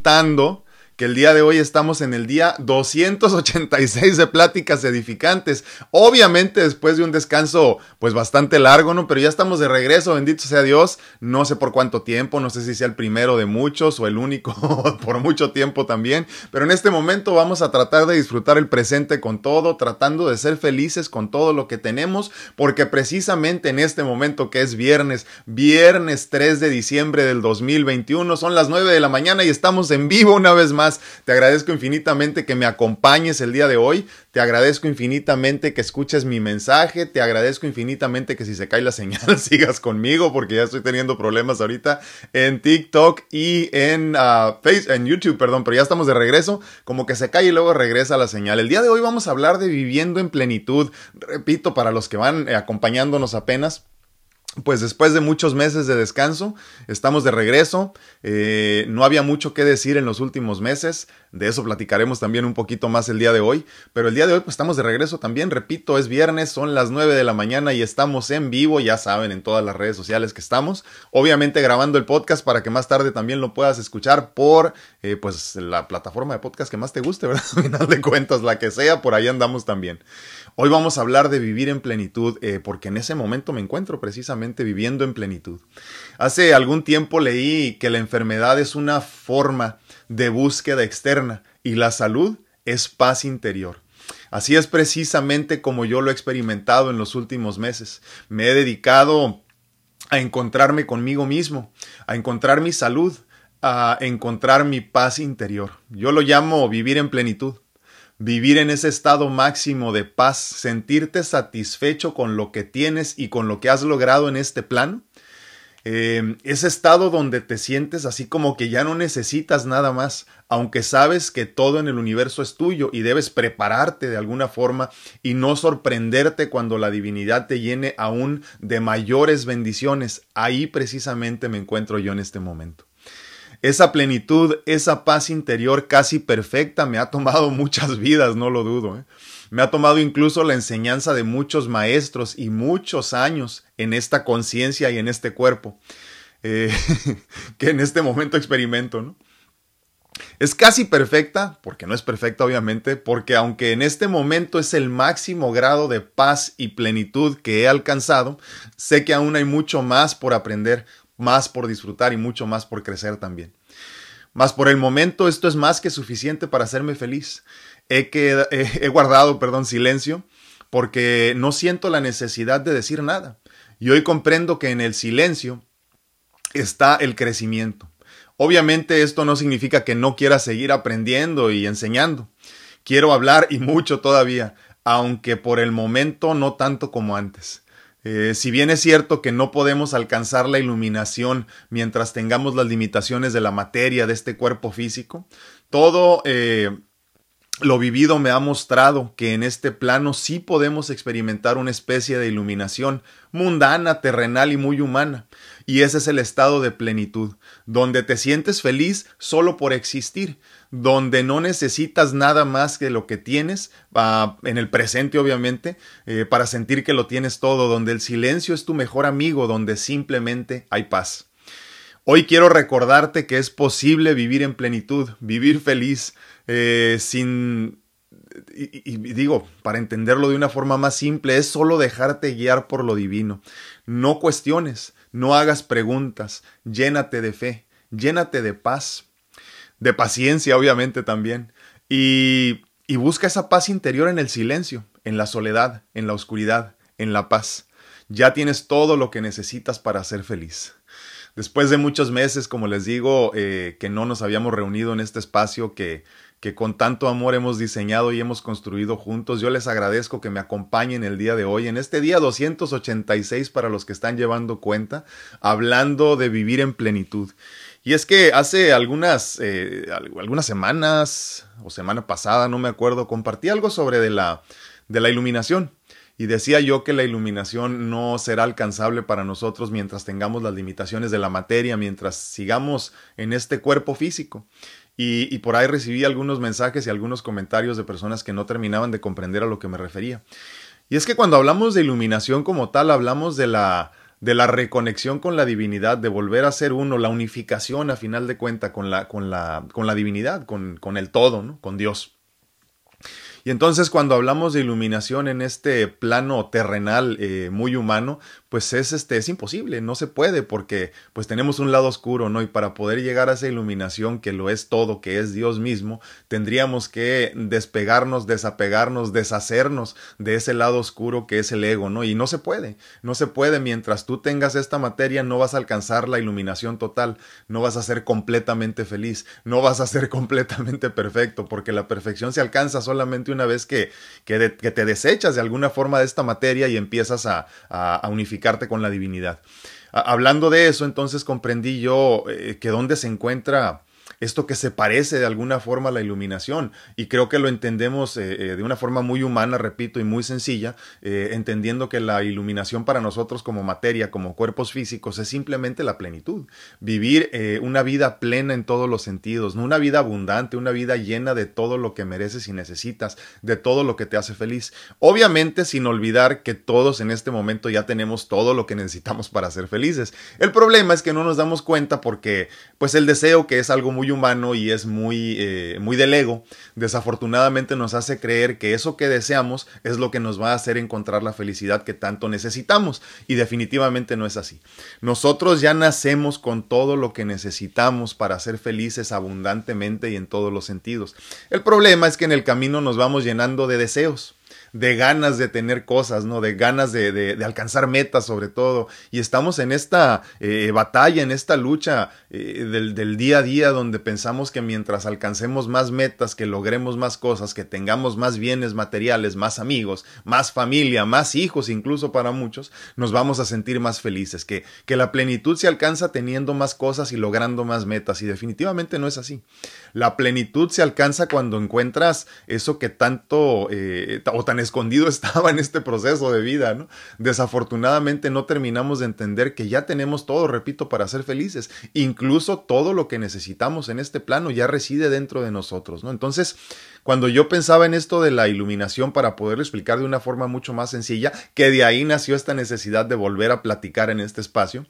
contando que el día de hoy estamos en el día 286 de pláticas edificantes. Obviamente después de un descanso pues bastante largo, ¿no? Pero ya estamos de regreso, bendito sea Dios. No sé por cuánto tiempo, no sé si sea el primero de muchos o el único por mucho tiempo también. Pero en este momento vamos a tratar de disfrutar el presente con todo, tratando de ser felices con todo lo que tenemos, porque precisamente en este momento que es viernes, viernes 3 de diciembre del 2021, son las 9 de la mañana y estamos en vivo una vez más te agradezco infinitamente que me acompañes el día de hoy. Te agradezco infinitamente que escuches mi mensaje. Te agradezco infinitamente que si se cae la señal sigas conmigo porque ya estoy teniendo problemas ahorita en TikTok y en, uh, Facebook, en YouTube, perdón, pero ya estamos de regreso. Como que se cae y luego regresa la señal. El día de hoy vamos a hablar de viviendo en plenitud. Repito, para los que van eh, acompañándonos apenas pues después de muchos meses de descanso, estamos de regreso. Eh, no había mucho que decir en los últimos meses. De eso platicaremos también un poquito más el día de hoy. Pero el día de hoy, pues estamos de regreso también. Repito, es viernes, son las 9 de la mañana y estamos en vivo. Ya saben, en todas las redes sociales que estamos. Obviamente grabando el podcast para que más tarde también lo puedas escuchar por eh, pues la plataforma de podcast que más te guste, ¿verdad? Al final de cuentas, la que sea, por ahí andamos también. Hoy vamos a hablar de vivir en plenitud, eh, porque en ese momento me encuentro precisamente viviendo en plenitud. Hace algún tiempo leí que la enfermedad es una forma de búsqueda externa y la salud es paz interior. Así es precisamente como yo lo he experimentado en los últimos meses. Me he dedicado a encontrarme conmigo mismo, a encontrar mi salud, a encontrar mi paz interior. Yo lo llamo vivir en plenitud vivir en ese estado máximo de paz, sentirte satisfecho con lo que tienes y con lo que has logrado en este plano. Eh, ese estado donde te sientes así como que ya no necesitas nada más, aunque sabes que todo en el universo es tuyo y debes prepararte de alguna forma y no sorprenderte cuando la divinidad te llene aún de mayores bendiciones. Ahí precisamente me encuentro yo en este momento. Esa plenitud, esa paz interior casi perfecta me ha tomado muchas vidas, no lo dudo. ¿eh? Me ha tomado incluso la enseñanza de muchos maestros y muchos años en esta conciencia y en este cuerpo eh, que en este momento experimento. ¿no? Es casi perfecta, porque no es perfecta obviamente, porque aunque en este momento es el máximo grado de paz y plenitud que he alcanzado, sé que aún hay mucho más por aprender, más por disfrutar y mucho más por crecer también. Mas por el momento esto es más que suficiente para hacerme feliz. He, he guardado, perdón, silencio porque no siento la necesidad de decir nada. Y hoy comprendo que en el silencio está el crecimiento. Obviamente esto no significa que no quiera seguir aprendiendo y enseñando. Quiero hablar y mucho todavía, aunque por el momento no tanto como antes. Eh, si bien es cierto que no podemos alcanzar la iluminación mientras tengamos las limitaciones de la materia de este cuerpo físico, todo eh, lo vivido me ha mostrado que en este plano sí podemos experimentar una especie de iluminación mundana, terrenal y muy humana. Y ese es el estado de plenitud, donde te sientes feliz solo por existir, donde no necesitas nada más que lo que tienes, ah, en el presente obviamente, eh, para sentir que lo tienes todo, donde el silencio es tu mejor amigo, donde simplemente hay paz. Hoy quiero recordarte que es posible vivir en plenitud, vivir feliz, eh, sin... Y, digo, para entenderlo de una forma más simple, es solo dejarte guiar por lo divino. No cuestiones, no hagas preguntas, llénate de fe, llénate de paz, de paciencia obviamente también, y, y busca esa paz interior en el silencio, en la soledad, en la oscuridad, en la paz. Ya tienes todo lo que necesitas para ser feliz. Después de muchos meses, como les digo, eh, que no nos habíamos reunido en este espacio que, que con tanto amor hemos diseñado y hemos construido juntos, yo les agradezco que me acompañen el día de hoy, en este día 286 para los que están llevando cuenta, hablando de vivir en plenitud. Y es que hace algunas, eh, algunas semanas o semana pasada, no me acuerdo, compartí algo sobre de la, de la iluminación. Y decía yo que la iluminación no será alcanzable para nosotros mientras tengamos las limitaciones de la materia, mientras sigamos en este cuerpo físico. Y, y, por ahí recibí algunos mensajes y algunos comentarios de personas que no terminaban de comprender a lo que me refería. Y es que cuando hablamos de iluminación como tal, hablamos de la, de la reconexión con la divinidad, de volver a ser uno, la unificación a final de cuenta con la, con la, con la divinidad, con, con el todo, ¿no? con Dios. Y entonces cuando hablamos de iluminación en este plano terrenal eh, muy humano, pues es, este, es imposible, no se puede porque pues tenemos un lado oscuro, ¿no? Y para poder llegar a esa iluminación que lo es todo, que es Dios mismo, tendríamos que despegarnos, desapegarnos, deshacernos de ese lado oscuro que es el ego, ¿no? Y no se puede, no se puede, mientras tú tengas esta materia no vas a alcanzar la iluminación total, no vas a ser completamente feliz, no vas a ser completamente perfecto, porque la perfección se alcanza solamente una vez que, que, te desechas de alguna forma de esta materia y empiezas a, a unificar con la divinidad. Hablando de eso, entonces comprendí yo eh, que dónde se encuentra esto que se parece de alguna forma a la iluminación. Y creo que lo entendemos eh, eh, de una forma muy humana, repito, y muy sencilla, eh, entendiendo que la iluminación para nosotros como materia, como cuerpos físicos, es simplemente la plenitud. Vivir una vida plena en todos los sentidos, una vida abundante, una vida llena de todo lo que mereces y necesitas, de todo lo que te hace feliz. Obviamente sin olvidar que todos en este momento ya tenemos todo lo que necesitamos para ser felices. El problema es que no nos damos cuenta porque pues el deseo que es algo muy humano y es muy, eh, muy del ego, desafortunadamente nos hace creer que eso que deseamos es lo que nos va a hacer encontrar la felicidad que tanto necesitamos. Y definitivamente no es así. Nosotros ya nacemos con todo lo que necesitamos para ser felices abundantemente y en todos los sentidos. El problema es que en el camino nos vamos llenando de deseos de ganas de tener cosas, ¿no? De ganas de, de, alcanzar metas sobre todo. Y estamos en esta eh, batalla, en esta lucha eh, del, del, día a día donde pensamos que mientras alcancemos más metas, que logremos más cosas, que tengamos más bienes materiales, más amigos, más familia, más hijos incluso para muchos, nos vamos a sentir más felices, que, que la plenitud se alcanza teniendo más cosas y logrando más metas. Y definitivamente no es así. La plenitud se alcanza cuando encuentras eso que tanto eh, o tan escondido estaba en este proceso de vida, ¿no? Desafortunadamente no terminamos de entender que ya tenemos todo, repito, para ser felices. Incluso todo lo que necesitamos en este plano ya reside dentro de nosotros, ¿no? Entonces, cuando yo pensaba en esto de la iluminación para poderlo explicar de una forma mucho más sencilla, que de ahí nació esta necesidad de volver a platicar en este espacio,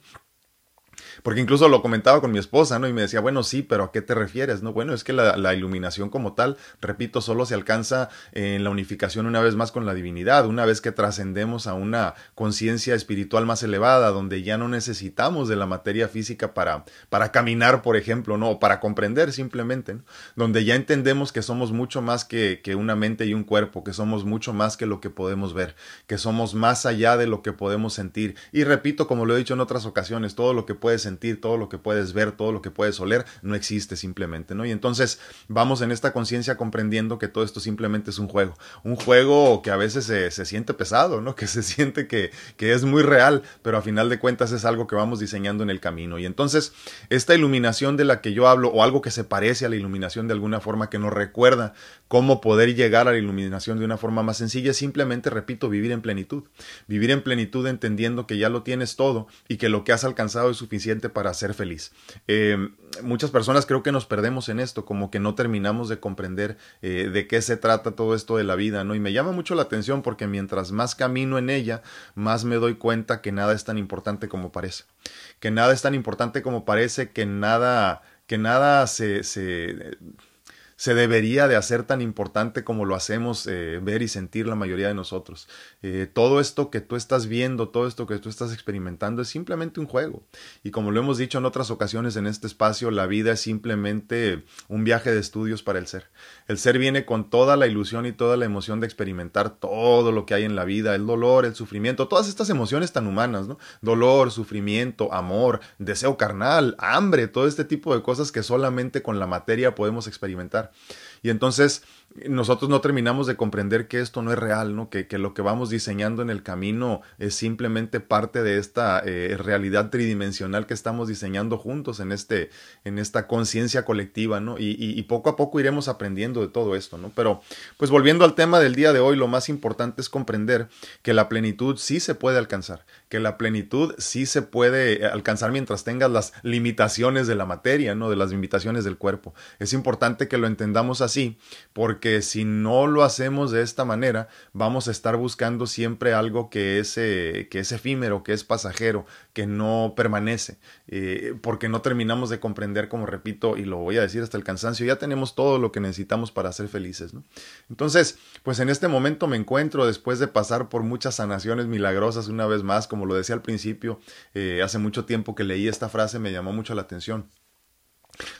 porque incluso lo comentaba con mi esposa, ¿no? Y me decía, bueno, sí, pero ¿a qué te refieres? No, bueno, es que la, iluminación como tal, repito, solo se alcanza en la unificación una vez más con la divinidad, una vez que trascendemos a una conciencia espiritual más elevada, donde ya no necesitamos de la materia física para, para caminar, por ejemplo, ¿no? O para comprender simplemente, ¿no? Donde ya entendemos que somos mucho más que, que una mente y un cuerpo, que somos mucho más que lo que podemos ver, que somos más allá de lo que podemos sentir. Y repito, como lo he dicho en otras ocasiones, todo lo que puedes sentir, todo lo que puedes ver, todo lo que puedes oler, no existe simplemente, ¿no? Y entonces vamos en esta conciencia comprendiendo que todo esto simplemente es un juego, un juego que a veces se, se siente pesado, ¿no? Que se siente que, que es muy real, pero a final de cuentas es algo que vamos diseñando en el camino. Y entonces esta iluminación de la que yo hablo, o algo que se parece a la iluminación de alguna forma, que nos recuerda cómo poder llegar a la iluminación de una forma más sencilla, simplemente, repito, vivir en plenitud. Vivir en plenitud entendiendo que ya lo tienes todo y que lo que has alcanzado es suficiente para ser feliz. Eh, muchas personas creo que nos perdemos en esto, como que no terminamos de comprender eh, de qué se trata todo esto de la vida, ¿no? Y me llama mucho la atención porque mientras más camino en ella, más me doy cuenta que nada es tan importante como parece. Que nada es tan importante como parece, que nada, que nada se, se se debería de hacer tan importante como lo hacemos eh, ver y sentir la mayoría de nosotros. Eh, todo esto que tú estás viendo, todo esto que tú estás experimentando es simplemente un juego. Y como lo hemos dicho en otras ocasiones en este espacio, la vida es simplemente un viaje de estudios para el ser. El ser viene con toda la ilusión y toda la emoción de experimentar todo lo que hay en la vida, el dolor, el sufrimiento, todas estas emociones tan humanas, ¿no? Dolor, sufrimiento, amor, deseo carnal, hambre, todo este tipo de cosas que solamente con la materia podemos experimentar. Y entonces nosotros no terminamos de comprender que esto no es real, ¿no? Que, que lo que vamos diseñando en el camino es simplemente parte de esta eh, realidad tridimensional que estamos diseñando juntos en, este, en esta conciencia colectiva, ¿no? Y, y, poco a poco iremos aprendiendo de todo esto, ¿no? Pero, pues volviendo al tema del día de hoy, lo más importante es comprender que la plenitud sí se puede alcanzar, que la plenitud sí se puede alcanzar mientras tengas las limitaciones de la materia, ¿no? De las limitaciones del cuerpo. Es importante que lo entendamos así, porque porque si no lo hacemos de esta manera, vamos a estar buscando siempre algo que es, eh, que es efímero, que es pasajero, que no permanece, eh, porque no terminamos de comprender, como repito, y lo voy a decir hasta el cansancio, ya tenemos todo lo que necesitamos para ser felices. Entonces, pues en este momento me encuentro después de pasar por muchas sanaciones milagrosas una vez más, como lo decía al principio, eh, hace mucho tiempo que leí esta frase, me llamó mucho la atención.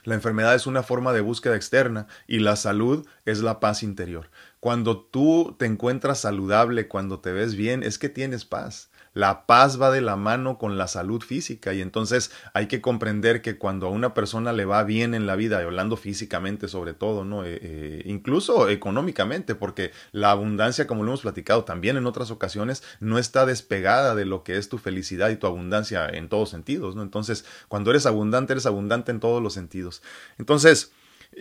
La enfermedad es una forma de búsqueda externa y la salud es la paz interior. Cuando tú te encuentras saludable, cuando te ves bien, es que tienes paz. La paz va de la mano con la salud física y entonces hay que comprender que cuando a una persona le va bien en la vida, hablando físicamente sobre todo, ¿no? Eh, eh, incluso económicamente, porque la abundancia, como lo hemos platicado también en otras ocasiones, no está despegada de lo que es tu felicidad y tu abundancia en todos sentidos, ¿no? Entonces, cuando eres abundante, eres abundante en todos los sentidos. Entonces,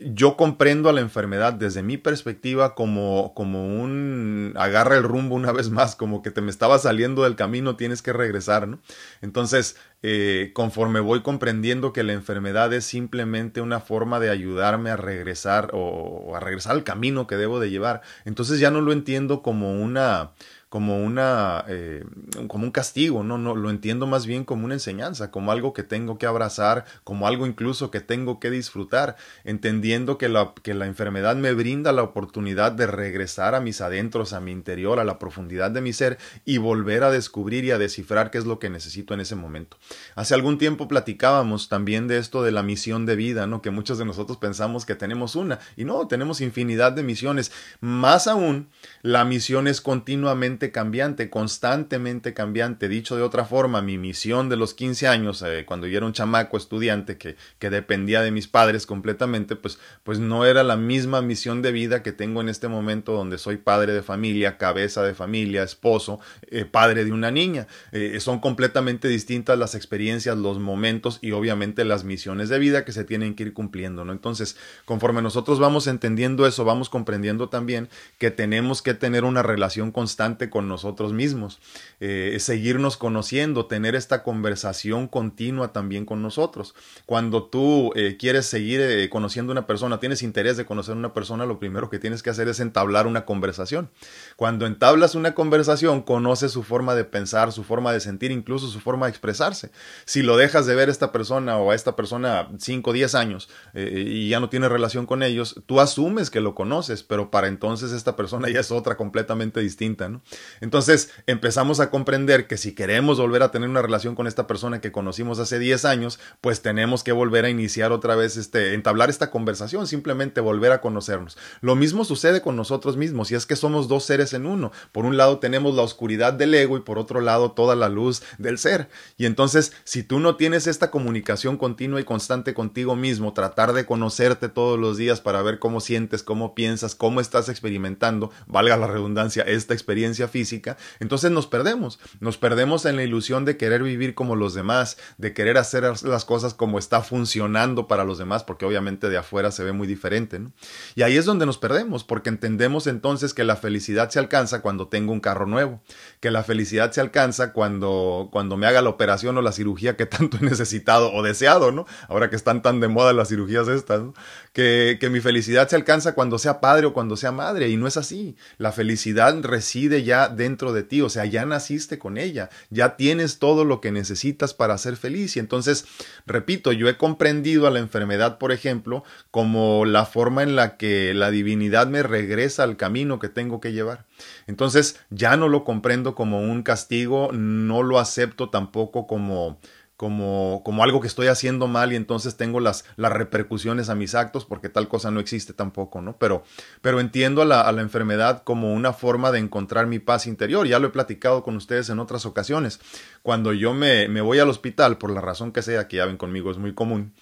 yo comprendo a la enfermedad desde mi perspectiva como, como un agarra el rumbo una vez más, como que te me estaba saliendo del camino, tienes que regresar, ¿no? Entonces, eh, conforme voy comprendiendo que la enfermedad es simplemente una forma de ayudarme a regresar o a regresar al camino que debo de llevar, entonces ya no lo entiendo como una como una eh, como un castigo, no, no, lo entiendo más bien como una enseñanza, como algo que tengo que abrazar, como algo incluso que tengo que disfrutar, entendiendo que la, que la enfermedad me brinda la oportunidad de regresar a mis adentros, a mi interior, a la profundidad de mi ser y volver a descubrir y a descifrar qué es lo que necesito en ese momento. Hace algún tiempo platicábamos también de esto de la misión de vida, ¿no? Que muchos de nosotros pensamos que tenemos una y no, tenemos infinidad de misiones. Más aún, la misión es continuamente cambiante, constantemente cambiante. Dicho de otra forma, mi misión de los 15 años, eh, cuando yo era un chamaco estudiante que, que, dependía de mis padres completamente, pues, pues no era la misma misión de vida que tengo en este momento donde soy padre de familia, cabeza de familia, esposo, eh, padre de una niña. Eh, son completamente distintas las experiencias, los momentos y obviamente las misiones de vida que se tienen que ir cumpliendo, ¿no? Entonces, conforme nosotros vamos entendiendo eso, vamos comprendiendo también que tenemos que tener una relación constante con nosotros mismos, eh, seguirnos conociendo, tener esta conversación continua también con nosotros. Cuando tú eh, quieres seguir eh, conociendo a una persona, tienes interés de conocer a una persona, lo primero que tienes que hacer es entablar una conversación. Cuando entablas una conversación, conoces su forma de pensar, su forma de sentir, incluso su forma de expresarse. Si lo dejas de ver a esta persona o a esta persona 5 o 10 años y ya no tienes relación con ellos, tú asumes que lo conoces, pero para entonces esta persona ya es otra completamente distinta, ¿no? Entonces empezamos a comprender que si queremos volver a tener una relación con esta persona que conocimos hace 10 años, pues tenemos que volver a iniciar otra vez, este, entablar esta conversación, simplemente volver a conocernos. Lo mismo sucede con nosotros mismos, y es que somos dos seres en uno. Por un lado tenemos la oscuridad del ego y por otro lado toda la luz del ser. Y entonces, si tú no tienes esta comunicación continua y constante contigo mismo, tratar de conocerte todos los días para ver cómo sientes, cómo piensas, cómo estás experimentando, valga la redundancia, esta experiencia física, entonces nos perdemos, nos perdemos en la ilusión de querer vivir como los demás, de querer hacer las cosas como está funcionando para los demás, porque obviamente de afuera se ve muy diferente, ¿no? Y ahí es donde nos perdemos, porque entendemos entonces que la felicidad se alcanza cuando tengo un carro nuevo, que la felicidad se alcanza cuando, cuando me haga la operación o la cirugía que tanto he necesitado o deseado, ¿no? Ahora que están tan de moda las cirugías estas, ¿no? que, que mi felicidad se alcanza cuando sea padre o cuando sea madre, y no es así. La felicidad reside ya dentro de ti, o sea, ya naciste con ella, ya tienes todo lo que necesitas para ser feliz. Y entonces, repito, yo he comprendido a la enfermedad, por ejemplo, como la forma en la que la divinidad me regresa al camino que tengo que llevar. Entonces, ya no lo comprendo como un castigo, no lo acepto tampoco como como, como algo que estoy haciendo mal y entonces tengo las, las repercusiones a mis actos porque tal cosa no existe tampoco, ¿no? Pero, pero entiendo a la, enfermedad como una forma de encontrar mi paz interior. Ya lo he platicado con ustedes en otras ocasiones. Cuando yo me, me voy al hospital, por la razón que sea, que ya ven conmigo, es muy común,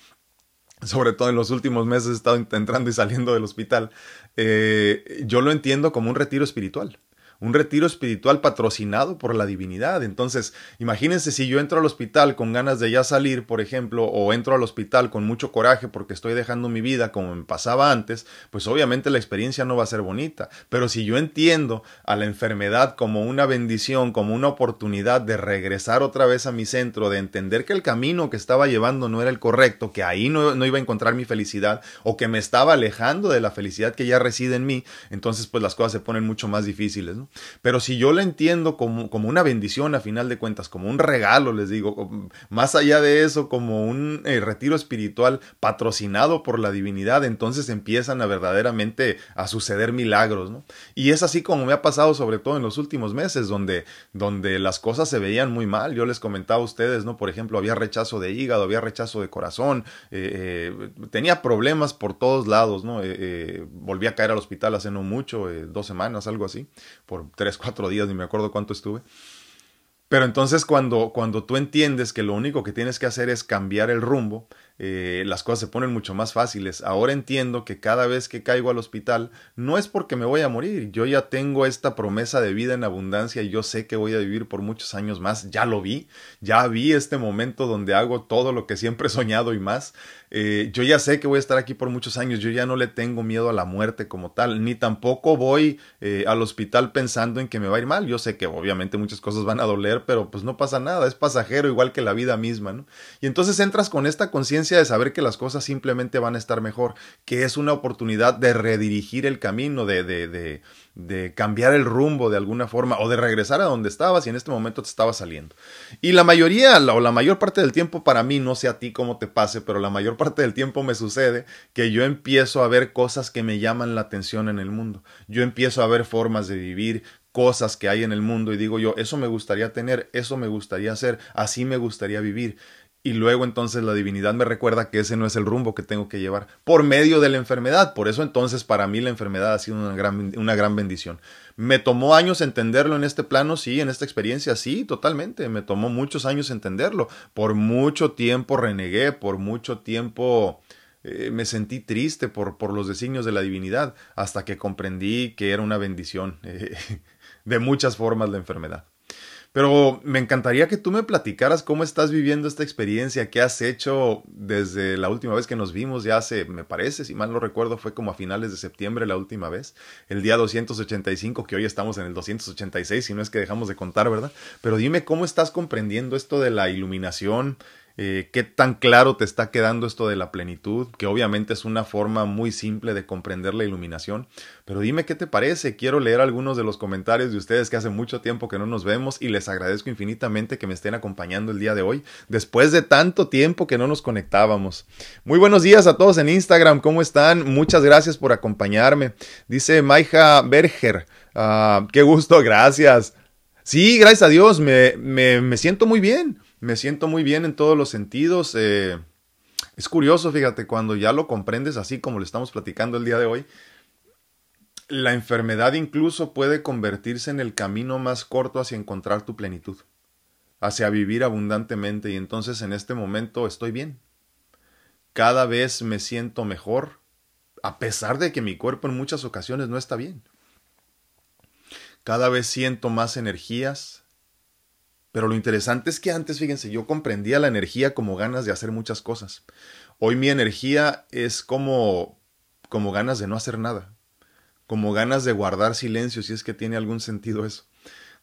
sobre todo en los últimos meses he estado entrando y saliendo del hospital, eh, yo lo entiendo como un retiro espiritual. Un retiro espiritual patrocinado por la divinidad. Entonces, imagínense si yo entro al hospital con ganas de ya salir, por ejemplo, o entro al hospital con mucho coraje porque estoy dejando mi vida como me pasaba antes, pues obviamente la experiencia no va a ser bonita. Pero si yo entiendo a la enfermedad como una bendición, como una oportunidad de regresar otra vez a mi centro, de entender que el camino que estaba llevando no era el correcto, que ahí no, no iba a encontrar mi felicidad, o que me estaba alejando de la felicidad que ya reside en mí, entonces pues las cosas se ponen mucho más difíciles. ¿no? Pero si yo la entiendo como, como una bendición a final de cuentas, como un regalo, les digo, más allá de eso, como un eh, retiro espiritual patrocinado por la divinidad, entonces empiezan a verdaderamente a suceder milagros. ¿no? Y es así como me ha pasado sobre todo en los últimos meses, donde, donde las cosas se veían muy mal. Yo les comentaba a ustedes, ¿no? Por ejemplo, había rechazo de hígado, había rechazo de corazón, eh, eh, tenía problemas por todos lados, ¿no? volví a caer al hospital hace no mucho, dos semanas, algo así, por tres, cuatro días, ni me acuerdo cuánto estuve. Pero entonces cuando, cuando tú entiendes que lo único que tienes que hacer es cambiar el rumbo, eh, las cosas se ponen mucho más fáciles. Ahora entiendo que cada vez que caigo al hospital no es porque me voy a morir, yo ya tengo esta promesa de vida en abundancia y yo sé que voy a vivir por muchos años más, ya lo vi, ya vi este momento donde hago todo lo que siempre he soñado y más. Eh, yo ya sé que voy a estar aquí por muchos años, yo ya no le tengo miedo a la muerte como tal, ni tampoco voy eh, al hospital pensando en que me va a ir mal. Yo sé que obviamente muchas cosas van a doler, pero pues no pasa nada, es pasajero igual que la vida misma, ¿no? Y entonces entras con esta conciencia de saber que las cosas simplemente van a estar mejor, que es una oportunidad de redirigir el camino, de, de, de, de cambiar el rumbo de alguna forma o de regresar a donde estabas y en este momento te estaba saliendo. Y la mayoría o la mayor parte del tiempo para mí, no sé a ti cómo te pase, pero la mayor parte del tiempo me sucede que yo empiezo a ver cosas que me llaman la atención en el mundo. Yo empiezo a ver formas de vivir, cosas que hay en el mundo y digo yo, eso me gustaría tener, eso me gustaría hacer, así me gustaría vivir. Y luego entonces la divinidad me recuerda que ese no es el rumbo que tengo que llevar por medio de la enfermedad. Por eso entonces para mí la enfermedad ha sido una gran, una gran bendición. ¿Me tomó años entenderlo en este plano? Sí, en esta experiencia, sí, totalmente. Me tomó muchos años entenderlo. Por mucho tiempo renegué, por mucho tiempo eh, me sentí triste por, por los designios de la divinidad, hasta que comprendí que era una bendición eh, de muchas formas la enfermedad. Pero me encantaría que tú me platicaras cómo estás viviendo esta experiencia, qué has hecho desde la última vez que nos vimos, ya hace, me parece, si mal no recuerdo, fue como a finales de septiembre la última vez, el día 285, que hoy estamos en el 286, si no es que dejamos de contar, ¿verdad? Pero dime cómo estás comprendiendo esto de la iluminación, eh, qué tan claro te está quedando esto de la plenitud, que obviamente es una forma muy simple de comprender la iluminación. Pero dime qué te parece. Quiero leer algunos de los comentarios de ustedes que hace mucho tiempo que no nos vemos y les agradezco infinitamente que me estén acompañando el día de hoy, después de tanto tiempo que no nos conectábamos. Muy buenos días a todos en Instagram, ¿cómo están? Muchas gracias por acompañarme. Dice Maija Berger, ah, qué gusto, gracias. Sí, gracias a Dios, me, me, me siento muy bien me siento muy bien en todos los sentidos. Eh, es curioso, fíjate, cuando ya lo comprendes así como lo estamos platicando el día de hoy, la enfermedad incluso puede convertirse en el camino más corto hacia encontrar tu plenitud, hacia vivir abundantemente y entonces en este momento estoy bien. Cada vez me siento mejor, a pesar de que mi cuerpo en muchas ocasiones no está bien. Cada vez siento más energías, pero lo interesante es que antes, fíjense, yo comprendía la energía como ganas de hacer muchas cosas. Hoy mi energía es como, como ganas de no hacer nada, como ganas de guardar silencio, si es que tiene algún sentido eso,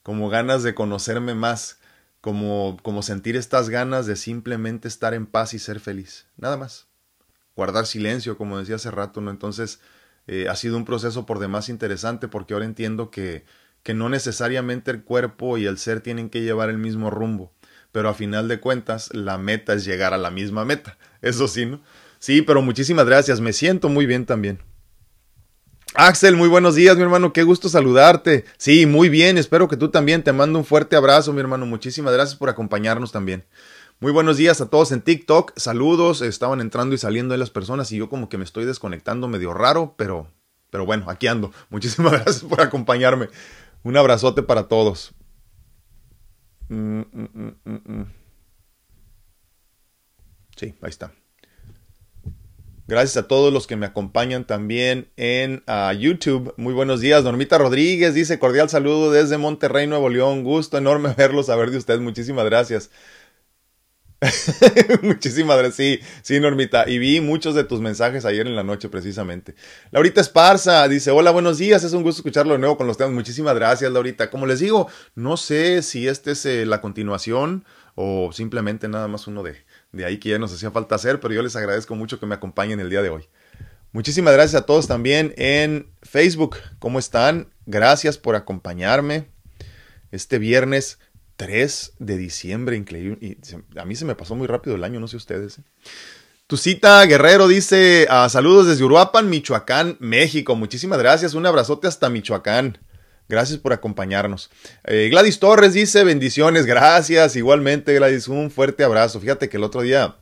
como ganas de conocerme más, como, como sentir estas ganas de simplemente estar en paz y ser feliz, nada más. Guardar silencio, como decía hace rato, ¿no? Entonces, eh, ha sido un proceso por demás interesante porque ahora entiendo que que no necesariamente el cuerpo y el ser tienen que llevar el mismo rumbo, pero a final de cuentas la meta es llegar a la misma meta. Eso sí, ¿no? Sí, pero muchísimas gracias, me siento muy bien también. Axel, muy buenos días, mi hermano, qué gusto saludarte. Sí, muy bien, espero que tú también. Te mando un fuerte abrazo, mi hermano. Muchísimas gracias por acompañarnos también. Muy buenos días a todos en TikTok. Saludos, estaban entrando y saliendo de las personas y yo como que me estoy desconectando medio raro, pero pero bueno, aquí ando. Muchísimas gracias por acompañarme. Un abrazote para todos. Sí, ahí está. Gracias a todos los que me acompañan también en uh, YouTube. Muy buenos días. Normita Rodríguez dice cordial saludo desde Monterrey, Nuevo León. Gusto enorme verlo, saber de usted. Muchísimas gracias. Muchísimas gracias. Sí, sí, Normita. Y vi muchos de tus mensajes ayer en la noche, precisamente. Laurita Esparza dice: Hola, buenos días. Es un gusto escucharlo de nuevo con los temas. Muchísimas gracias, Laurita. Como les digo, no sé si este es eh, la continuación o simplemente nada más uno de, de ahí que ya nos hacía falta hacer, pero yo les agradezco mucho que me acompañen el día de hoy. Muchísimas gracias a todos también en Facebook. ¿Cómo están? Gracias por acompañarme este viernes 3 de diciembre. Increíble. Y a mí se me pasó muy rápido el año, no sé ustedes. ¿eh? Tu cita Guerrero dice: ah, Saludos desde Uruapan, Michoacán, México. Muchísimas gracias. Un abrazote hasta Michoacán. Gracias por acompañarnos. Eh, Gladys Torres dice bendiciones, gracias. Igualmente, Gladys, un fuerte abrazo. Fíjate que el otro día,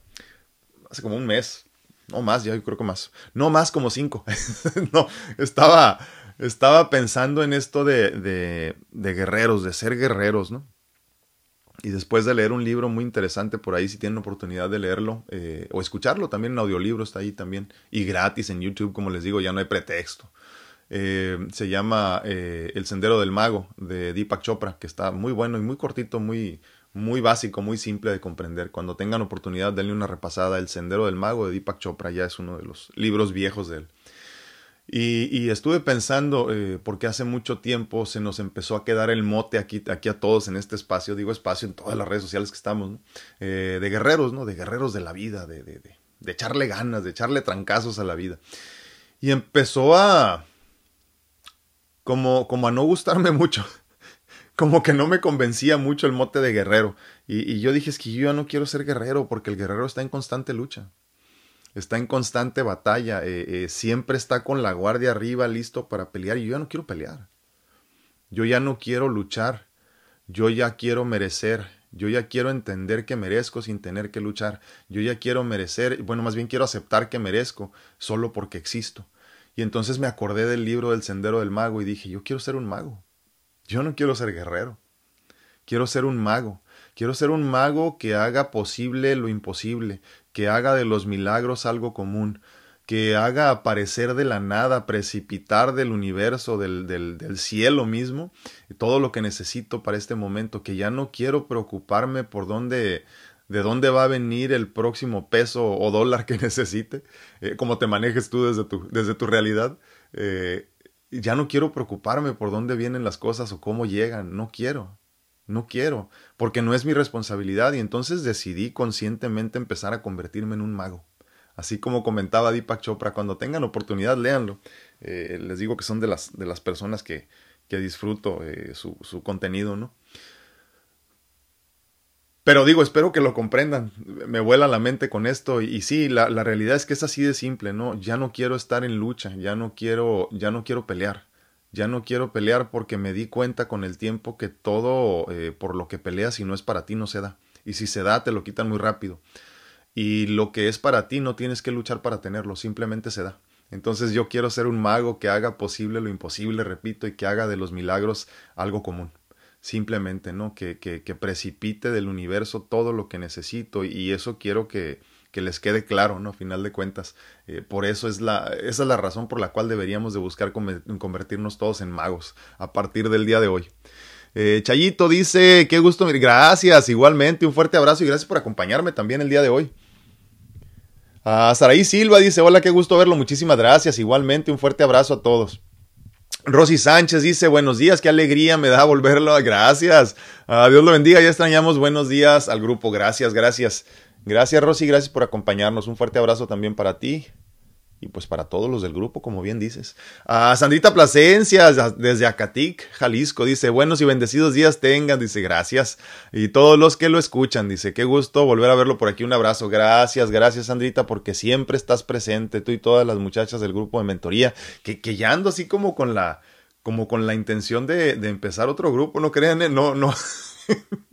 hace como un mes, no más, ya yo creo que más, no más como cinco. no, estaba, estaba pensando en esto de, de, de, guerreros, de ser guerreros, ¿no? Y después de leer un libro muy interesante por ahí, si tienen oportunidad de leerlo eh, o escucharlo, también en audiolibro está ahí también. Y gratis en YouTube, como les digo, ya no hay pretexto. Eh, se llama eh, El Sendero del Mago de Deepak Chopra, que está muy bueno y muy cortito, muy, muy básico, muy simple de comprender. Cuando tengan oportunidad, denle una repasada. El Sendero del Mago de Deepak Chopra ya es uno de los libros viejos de él. Y, estuve pensando, eh, porque hace mucho tiempo se nos empezó a quedar el mote aquí, aquí a todos en este espacio, digo espacio en todas las redes sociales que estamos, de guerreros, ¿no? De guerreros de la vida, de, de, de, de echarle ganas, de echarle trancazos a la vida. Y empezó a, como, como a no gustarme mucho. Como que no me convencía mucho el mote de guerrero. Y, yo dije, es que yo ya no quiero ser guerrero porque el guerrero está en constante lucha. Está en constante batalla. Eh, eh, siempre está con la guardia arriba, listo para pelear. Y yo ya no quiero pelear. Yo ya no quiero luchar. Yo ya quiero merecer. Yo ya quiero entender que merezco sin tener que luchar. Yo ya quiero merecer, bueno, más bien quiero aceptar que merezco solo porque existo. Y entonces me acordé del libro del Sendero del Mago y dije, yo quiero ser un mago. Yo no quiero ser guerrero. Quiero ser un mago. Quiero ser un mago que haga posible lo imposible, que haga de los milagros algo común, que haga aparecer de la nada, precipitar del universo, del, del, cielo mismo, todo lo que necesito para este momento, que ya no quiero preocuparme por dónde, de dónde va a venir el próximo peso o dólar que necesite, eh, como te manejes tú desde tu, desde tu realidad. Eh, ya no quiero preocuparme por dónde vienen las cosas o cómo llegan, no quiero, no quiero, porque no es mi responsabilidad y entonces decidí conscientemente empezar a convertirme en un mago. Así como comentaba Deepak Chopra, cuando tengan oportunidad, léanlo. Eh, les digo que son de las, de las personas que, que disfruto su, su contenido, ¿no? Pero digo, espero que lo comprendan. Me vuela la mente con esto. Y, sí, la, la, realidad es que es así de simple, ¿no? Ya no quiero estar en lucha, ya no quiero, ya no quiero pelear. Ya no quiero pelear porque me di cuenta con el tiempo que todo eh, por lo que peleas, si no es para ti, no se da. Y si se da, te lo quitan muy rápido. Y lo que es para ti, no tienes que luchar para tenerlo, simplemente se da. Entonces yo quiero ser un mago que haga posible lo imposible, repito, y que haga de los milagros algo común simplemente, ¿no? Que, que, que, precipite del universo todo lo que necesito y eso quiero que, que les quede claro, ¿no? A final de cuentas, eh, por eso es la, esa es la razón por la cual deberíamos de buscar convertirnos todos en magos a partir del día de hoy. Eh, Chayito dice, qué gusto, gracias, igualmente, un fuerte abrazo y gracias por acompañarme también el día de hoy. A Saraí Silva dice, hola, qué gusto verlo, muchísimas gracias, igualmente, un fuerte abrazo a todos. Rosy Sánchez dice, buenos días, qué alegría me da volverlo. Gracias. Uh, Dios lo bendiga, ya extrañamos. Buenos días al grupo. Gracias, gracias. Gracias, Rosy, gracias por acompañarnos. Un fuerte abrazo también para ti y pues para todos los del grupo, como bien dices. A Sandrita Plasencia, desde Acatic, Jalisco, dice, buenos y bendecidos días tengan, dice, gracias. Y todos los que lo escuchan, dice, qué gusto volver a verlo por aquí, un abrazo. Gracias, gracias, Sandrita, porque siempre estás presente, tú y todas las muchachas del grupo de mentoría, que, que ya ando así como con la, como con la intención de, de empezar otro grupo, no crean, no, no.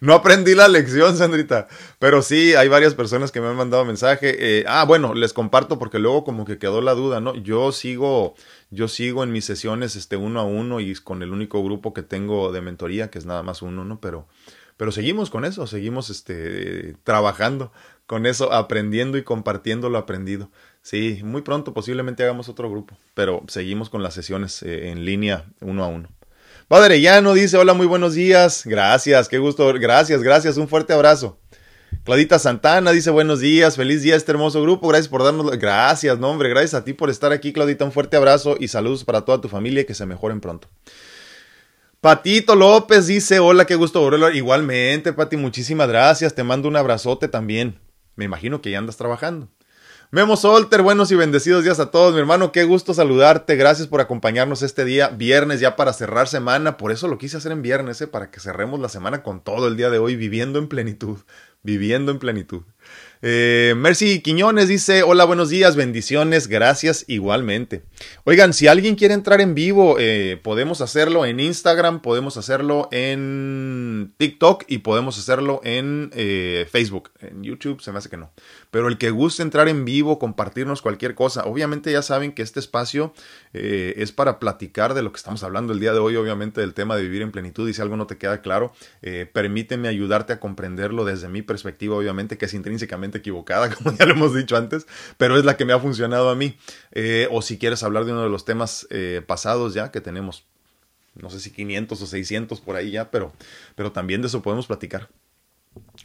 no aprendí la lección, Sandrita. Pero sí, hay varias personas que me han mandado mensaje. Eh, ah, bueno, les comparto porque luego como que quedó la duda, ¿no? Yo sigo, yo sigo en mis sesiones este uno a uno y con el único grupo que tengo de mentoría, que es nada más uno, ¿no? Pero, pero seguimos con eso, seguimos este, trabajando con eso, aprendiendo y compartiendo lo aprendido. Sí, muy pronto posiblemente hagamos otro grupo, pero seguimos con las sesiones eh, en línea uno a uno. Padre Llano dice, hola, muy buenos días. Gracias, qué gusto. Gracias, gracias. Un fuerte abrazo. Claudita Santana dice buenos días, feliz día a este hermoso grupo, gracias por darnos, gracias, no hombre, gracias a ti por estar aquí, Claudita, un fuerte abrazo y saludos para toda tu familia que se mejoren pronto. Patito López dice, hola, qué gusto. Igualmente, Pati, muchísimas gracias, te mando un abrazote también. Me imagino que ya andas trabajando. Memo Solter, buenos y bendecidos días a todos, mi hermano, qué gusto saludarte, gracias por acompañarnos este día, viernes ya para cerrar semana, por eso lo quise hacer en viernes, ¿eh? para que cerremos la semana con todo el día de hoy, viviendo en plenitud, viviendo en plenitud. Eh, Mercy Quiñones dice, hola, buenos días, bendiciones, gracias igualmente. Oigan, si alguien quiere entrar en vivo, eh, podemos hacerlo en Instagram, podemos hacerlo en TikTok y podemos hacerlo en Facebook. En YouTube se me hace que no. Pero el que guste entrar en vivo, compartirnos cualquier cosa, obviamente ya saben que este espacio es para platicar de lo que estamos hablando el día de hoy, obviamente del tema de vivir en plenitud y si algo no te queda claro, permíteme ayudarte a comprenderlo desde mi perspectiva, obviamente que es intrínsecamente equivocada, como ya lo hemos dicho antes, pero es la que me ha funcionado a mí. Eh, o si quieres hablar de uno de los temas eh, pasados ya, que tenemos, no sé si 500 o 600 por ahí ya, pero, pero también de eso podemos platicar.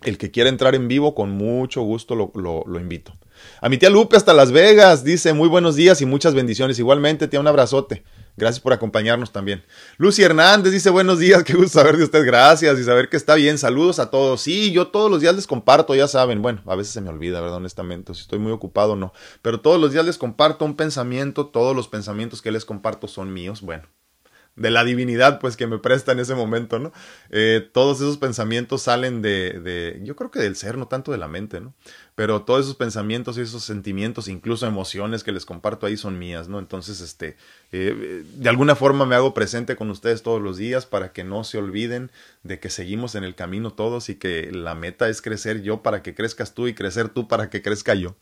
El que quiera entrar en vivo, con mucho gusto lo, invito. A mi tía Lupe hasta Las Vegas, dice muy buenos días y muchas bendiciones. Igualmente, tía, un abrazote. Gracias por acompañarnos también. Lucy Hernández dice buenos días, qué gusto saber de usted, gracias y saber que está bien. Saludos a todos. Sí, yo todos los días les comparto, ya saben. Bueno, a veces se me olvida, ¿verdad? Honestamente, si estoy muy ocupado no. Pero todos los días les comparto un pensamiento, todos los pensamientos que les comparto son míos. Bueno, de la divinidad, pues, que me presta en ese momento, ¿no? Eh, todos esos pensamientos salen de, de, yo creo que del ser, no tanto de la mente, ¿no? Pero todos esos pensamientos y esos sentimientos, incluso emociones que les comparto ahí son mías, ¿no? Entonces, este, eh, de alguna forma me hago presente con ustedes todos los días para que no se olviden de que seguimos en el camino todos y que la meta es crecer yo para que crezcas tú y crecer tú para que crezca yo.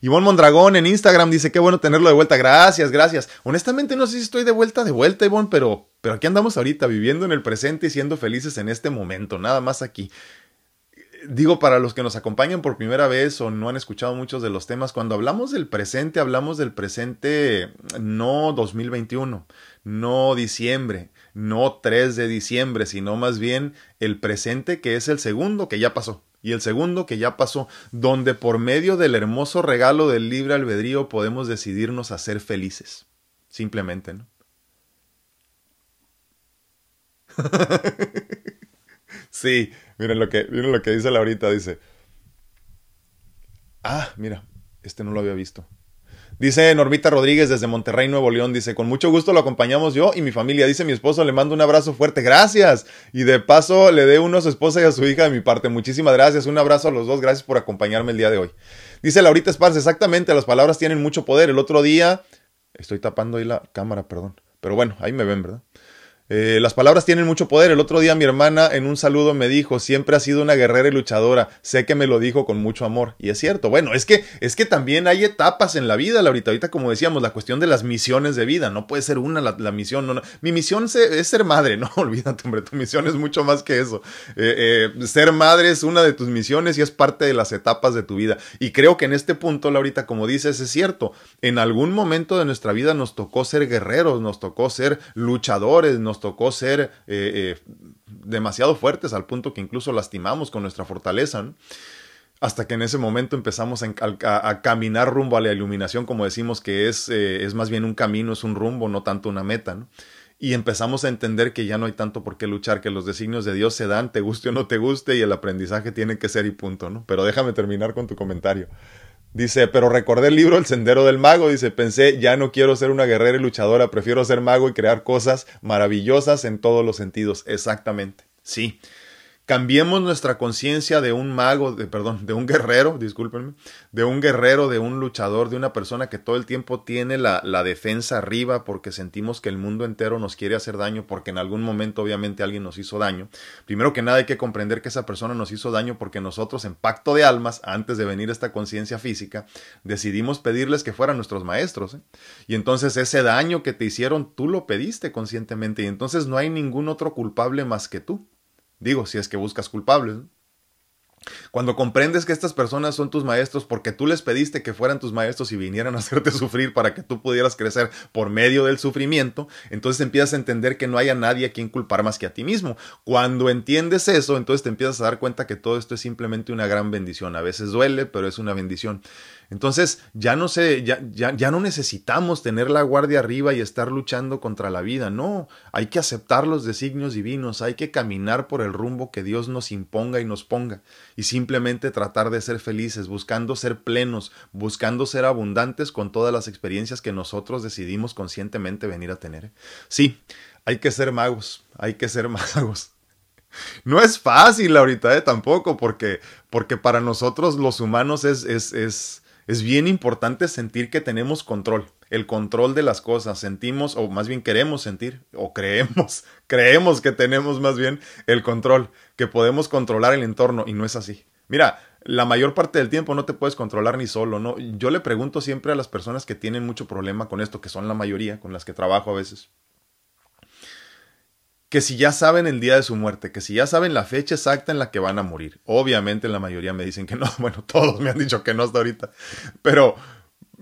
Ivonne Mondragón en Instagram dice, qué bueno tenerlo de vuelta. Gracias, gracias. Honestamente no sé si estoy de vuelta, de vuelta, Ivonne, pero, pero aquí andamos ahorita, viviendo en el presente y siendo felices en este momento, nada más aquí. Digo, para los que nos acompañan por primera vez o no han escuchado muchos de los temas, cuando hablamos del presente, hablamos del presente no 2021, no diciembre, no 3 de diciembre, sino más bien el presente que es el segundo que ya pasó y el segundo que ya pasó, donde por medio del hermoso regalo del libre albedrío podemos decidirnos a ser felices. Simplemente, ¿no? sí, miren lo que, miren lo que dice Laurita, dice. Ah, mira, este no lo había visto. Dice Normita Rodríguez desde Monterrey, Nuevo León. Dice, con mucho gusto lo acompañamos yo y mi familia. Dice mi esposo, le mando un abrazo fuerte. Gracias. Y de paso le dé uno a su esposa y a su hija de mi parte. Muchísimas gracias. Un abrazo a los dos. Gracias por acompañarme el día de hoy. Dice Laurita Esparce, exactamente, las palabras tienen mucho poder. El otro día, estoy tapando ahí la cámara, perdón. Pero bueno, ahí me ven, ¿verdad? Eh, las palabras tienen mucho poder. El otro día mi hermana en un saludo me dijo, siempre ha sido una guerrera y luchadora. Sé que me lo dijo con mucho amor. Y es cierto. Bueno, es que, es que también hay etapas en la vida, Laurita. Ahorita, como decíamos, la cuestión de las misiones de vida. No puede ser una la, misión. No, Mi misión es ser madre. No, olvídate, hombre. Tu misión es mucho más que eso. Eh, eh, ser madre es una de tus misiones y es parte de las etapas de tu vida. Y creo que en este punto, Laurita, como dices, es cierto. En algún momento de nuestra vida nos tocó ser guerreros, nos tocó ser luchadores, nos tocó ser eh, eh, demasiado fuertes al punto que incluso lastimamos con nuestra fortaleza. Hasta que en ese momento empezamos a, caminar rumbo a la iluminación, como decimos que es, eh, es más bien un camino, es un rumbo, no tanto una meta. y empezamos a entender que ya no hay tanto por qué luchar, que los designios de Dios se dan, te guste o no te guste, y el aprendizaje tiene que ser y punto, ¿no? Pero déjame terminar con tu comentario. Dice, pero recordé el libro El Sendero del Mago. Dice, pensé, ya no quiero ser una guerrera y luchadora, prefiero ser mago y crear cosas maravillosas en todos los sentidos. Exactamente. Sí. Cambiemos nuestra conciencia de un mago, de, perdón, de un guerrero, discúlpenme, de un guerrero, de un luchador, de una persona que todo el tiempo tiene la, la, defensa arriba porque sentimos que el mundo entero nos quiere hacer daño porque en algún momento obviamente alguien nos hizo daño. Primero que nada hay que comprender que esa persona nos hizo daño porque nosotros en pacto de almas, antes de venir esta conciencia física, decidimos pedirles que fueran nuestros maestros. ¿eh? Y entonces ese daño que te hicieron, tú lo pediste conscientemente y entonces no hay ningún otro culpable más que tú. Digo, si es que buscas culpables. Cuando comprendes que estas personas son tus maestros porque tú les pediste que fueran tus maestros y vinieran a hacerte sufrir para que tú pudieras crecer por medio del sufrimiento, entonces empiezas a entender que no hay a nadie a quien culpar más que a ti mismo. Cuando entiendes eso, entonces te empiezas a dar cuenta que todo esto es simplemente una gran bendición. A veces duele, pero es una bendición. Entonces, ya no sé, ya, ya, ya, no necesitamos tener la guardia arriba y estar luchando contra la vida. No, hay que aceptar los designios divinos, hay que caminar por el rumbo que Dios nos imponga y nos ponga, y simplemente tratar de ser felices, buscando ser plenos, buscando ser abundantes con todas las experiencias que nosotros decidimos conscientemente venir a tener. Sí, hay que ser magos, hay que ser magos. No es fácil ahorita, ¿eh? tampoco, porque, porque para nosotros los humanos es, es, es es bien importante sentir que tenemos control, el control de las cosas. Sentimos, o más bien queremos sentir, o creemos, creemos que tenemos más bien el control, que podemos controlar el entorno, y no es así. Mira, la mayor parte del tiempo no te puedes controlar ni solo, ¿no? Yo le pregunto siempre a las personas que tienen mucho problema con esto, que son la mayoría, con las que trabajo a veces que si ya saben el día de su muerte, que si ya saben la fecha exacta en la que van a morir. Obviamente la mayoría me dicen que no, bueno, todos me han dicho que no hasta ahorita, pero,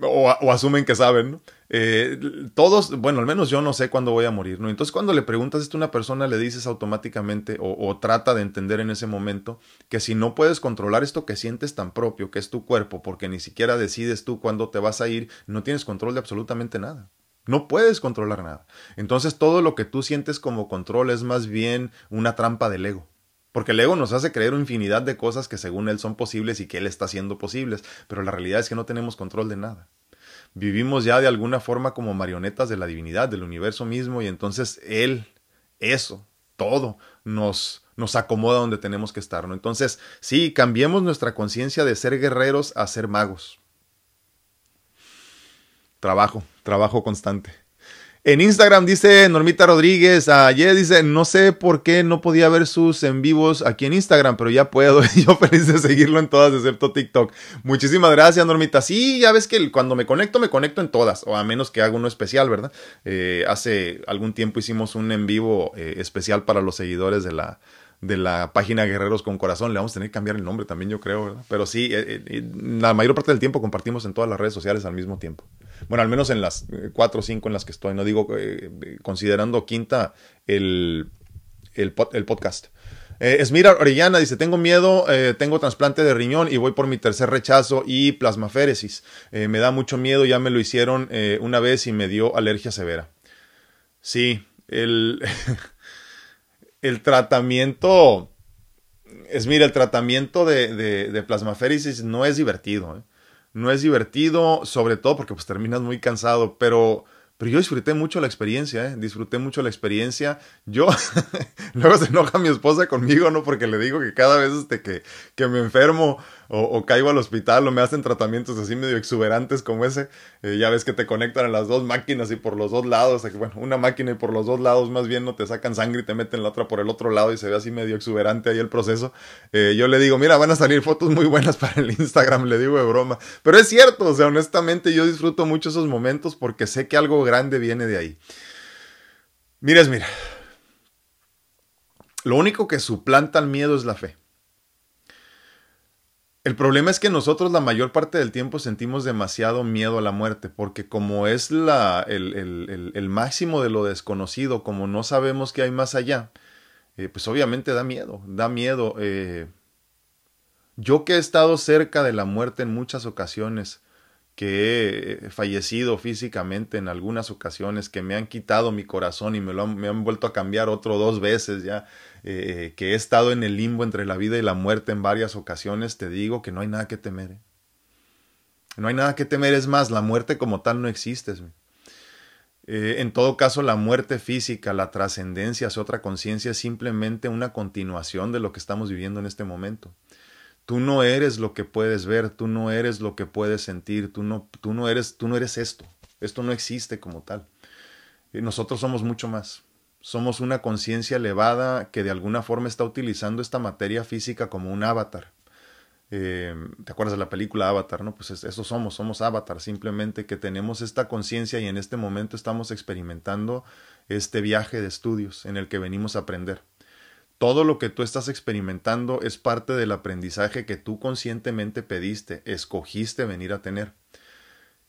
o, asumen que saben, ¿no? Eh, todos, bueno, al menos yo no sé cuándo voy a morir, ¿no? Entonces cuando le preguntas esto a una persona, le dices automáticamente o, o trata de entender en ese momento que si no puedes controlar esto que sientes tan propio, que es tu cuerpo, porque ni siquiera decides tú cuándo te vas a ir, no tienes control de absolutamente nada. No puedes controlar nada. Entonces todo lo que tú sientes como control es más bien una trampa del ego. Porque el ego nos hace creer infinidad de cosas que según él son posibles y que él está haciendo posibles, pero la realidad es que no tenemos control de nada. Vivimos ya de alguna forma como marionetas de la divinidad, del universo mismo, y entonces él, eso, todo, nos, nos acomoda donde tenemos que estar. ¿no? Entonces, sí, cambiemos nuestra conciencia de ser guerreros a ser magos. Trabajo, trabajo constante. En Instagram dice Normita Rodríguez, ayer dice, no sé por qué no podía ver sus en vivos aquí en Instagram, pero ya puedo. yo feliz de seguirlo en todas, excepto TikTok. Muchísimas gracias, Normita. Sí, ya ves que cuando me conecto, me conecto en todas, o a menos que haga uno especial, ¿verdad? Eh, hace algún tiempo hicimos un en vivo eh, especial para los seguidores de la, de la página Guerreros con Corazón. Le vamos a tener que cambiar el nombre también, yo creo, ¿verdad? Pero sí, eh, la mayor parte del tiempo compartimos en todas las redes sociales al mismo tiempo. Bueno, al menos en las eh, cuatro o cinco en las que estoy. No digo, eh, considerando quinta el, el, podcast. Eh, Esmira Orellana dice, tengo miedo, tengo trasplante de riñón y voy por mi tercer rechazo y plasmaféresis. me da mucho miedo, ya me lo hicieron una vez y me dio alergia severa. Sí, el, el tratamiento... Es mira, el tratamiento de, de, de no es divertido no es divertido, sobre todo porque pues terminas muy cansado, pero pero yo disfruté mucho la experiencia, ¿eh? disfruté mucho la experiencia. Yo, luego se enoja mi esposa conmigo, ¿no? Porque le digo que cada vez este, que, que me enfermo o, caigo al hospital o me hacen tratamientos así medio exuberantes como ese, eh, ya ves que te conectan a las dos máquinas y por los dos lados, bueno, una máquina y por los dos lados más bien no te sacan sangre y te meten la otra por el otro lado y se ve así medio exuberante ahí el proceso. Eh, yo le digo, mira, van a salir fotos muy buenas para el Instagram, le digo de broma. Pero es cierto, o sea, honestamente yo disfruto mucho esos momentos porque sé que algo grande viene de ahí. Mira, mira. Lo único que suplanta el miedo es la fe. El problema es que nosotros la mayor parte del tiempo sentimos demasiado miedo a la muerte, porque como es la, el, máximo de lo desconocido, como no sabemos qué hay más allá, eh, pues obviamente da miedo, da miedo. Eh. yo que he estado cerca de la muerte en muchas ocasiones, que he fallecido físicamente en algunas ocasiones, que me han quitado mi corazón y me, lo han, me han vuelto a cambiar otro dos veces ya, eh, que he estado en el limbo entre la vida y la muerte en varias ocasiones, te digo que no hay nada que temer. ¿eh? No hay nada que temer, es más, la muerte como tal no existe. Eh, en todo caso, la muerte física, la trascendencia hacia otra conciencia es simplemente una continuación de lo que estamos viviendo en este momento. Tú no eres lo que puedes ver, tú no eres lo que puedes sentir, tú no, tú no, eres, tú no eres esto. Esto no existe como tal. Nosotros somos mucho más. Somos una conciencia elevada que de alguna forma está utilizando esta materia física como un avatar. Eh, ¿Te acuerdas de la película Avatar? No, pues eso somos, somos avatar, simplemente que tenemos esta conciencia y en este momento estamos experimentando este viaje de estudios en el que venimos a aprender Todo lo que tú estás experimentando es parte del aprendizaje que tú conscientemente pediste, escogiste venir a tener.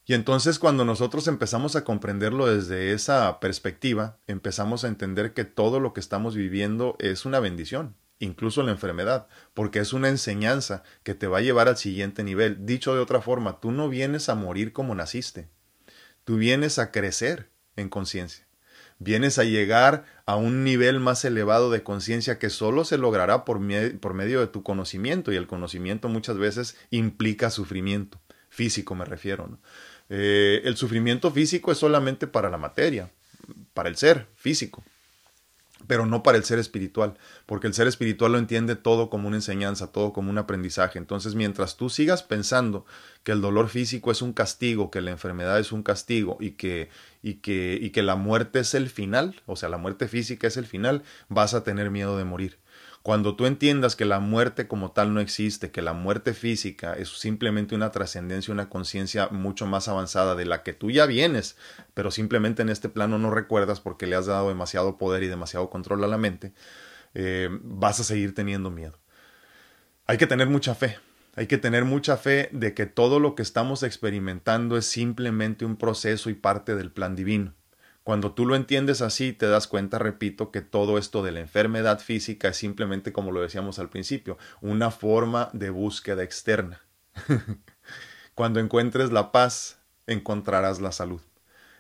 Y entonces cuando nosotros empezamos a comprenderlo desde esa perspectiva, empezamos a entender que todo lo que estamos viviendo es una bendición, incluso la enfermedad, porque es una enseñanza que te va a llevar al siguiente nivel. Dicho de otra forma, tú no vienes a morir como naciste, tú vienes a crecer en conciencia. Vienes a llegar a un nivel más elevado de conciencia que solo se logrará por, por, medio de tu conocimiento y el conocimiento muchas veces implica sufrimiento, físico me refiero. Eh, el sufrimiento físico es solamente para la materia, para el ser físico pero no para el ser espiritual, porque el ser espiritual lo entiende todo como una enseñanza, todo como un aprendizaje. Entonces, mientras tú sigas pensando que el dolor físico es un castigo, que la enfermedad es un castigo y que, y que, y que la muerte es el final, o sea, la muerte física es el final, vas a tener miedo de morir. Cuando tú entiendas que la muerte como tal no existe, que la muerte física es simplemente una trascendencia, una conciencia mucho más avanzada de la que tú ya vienes, pero simplemente en este plano no recuerdas porque le has dado demasiado poder y demasiado control a la mente, eh, vas a seguir teniendo miedo. Hay que tener mucha fe, hay que tener mucha fe de que todo lo que estamos experimentando es simplemente un proceso y parte del plan divino. Cuando tú lo entiendes así, te das cuenta, repito, que todo esto de la enfermedad física es simplemente, como lo decíamos al principio, una forma de búsqueda externa. Cuando encuentres la paz, encontrarás la salud.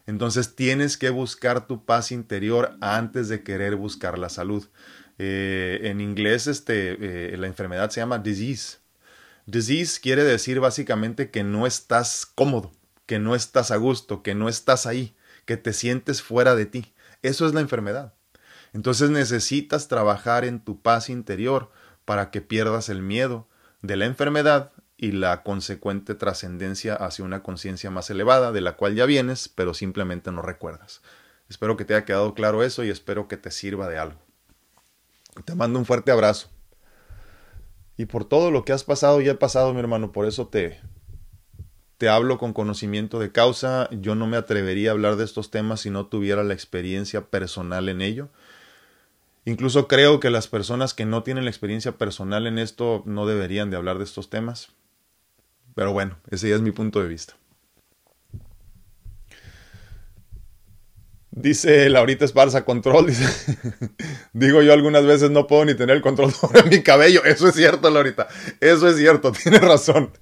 Entonces tienes que buscar tu paz interior antes de querer buscar la salud. Eh, en inglés este, eh, la enfermedad se llama disease. Disease quiere decir básicamente que no estás cómodo, que no estás a gusto, que no estás ahí que te sientes fuera de ti. Eso es la enfermedad. Entonces necesitas trabajar en tu paz interior para que pierdas el miedo de la enfermedad y la consecuente trascendencia hacia una conciencia más elevada de la cual ya vienes, pero simplemente no recuerdas. Espero que te haya quedado claro eso y espero que te sirva de algo. Te mando un fuerte abrazo. Y por todo lo que has pasado y he pasado, mi hermano, por eso te, te hablo con conocimiento de causa, yo no me atrevería a hablar de estos temas si no tuviera la experiencia personal en ello. Incluso creo que las personas que no tienen la experiencia personal en esto no deberían de hablar de estos temas. Pero bueno, ese ya es mi punto de vista. Dice Laurita Esparza, control. Digo yo algunas veces no puedo ni tener el control sobre mi cabello. Eso es cierto, Laurita. Eso es cierto, tiene razón.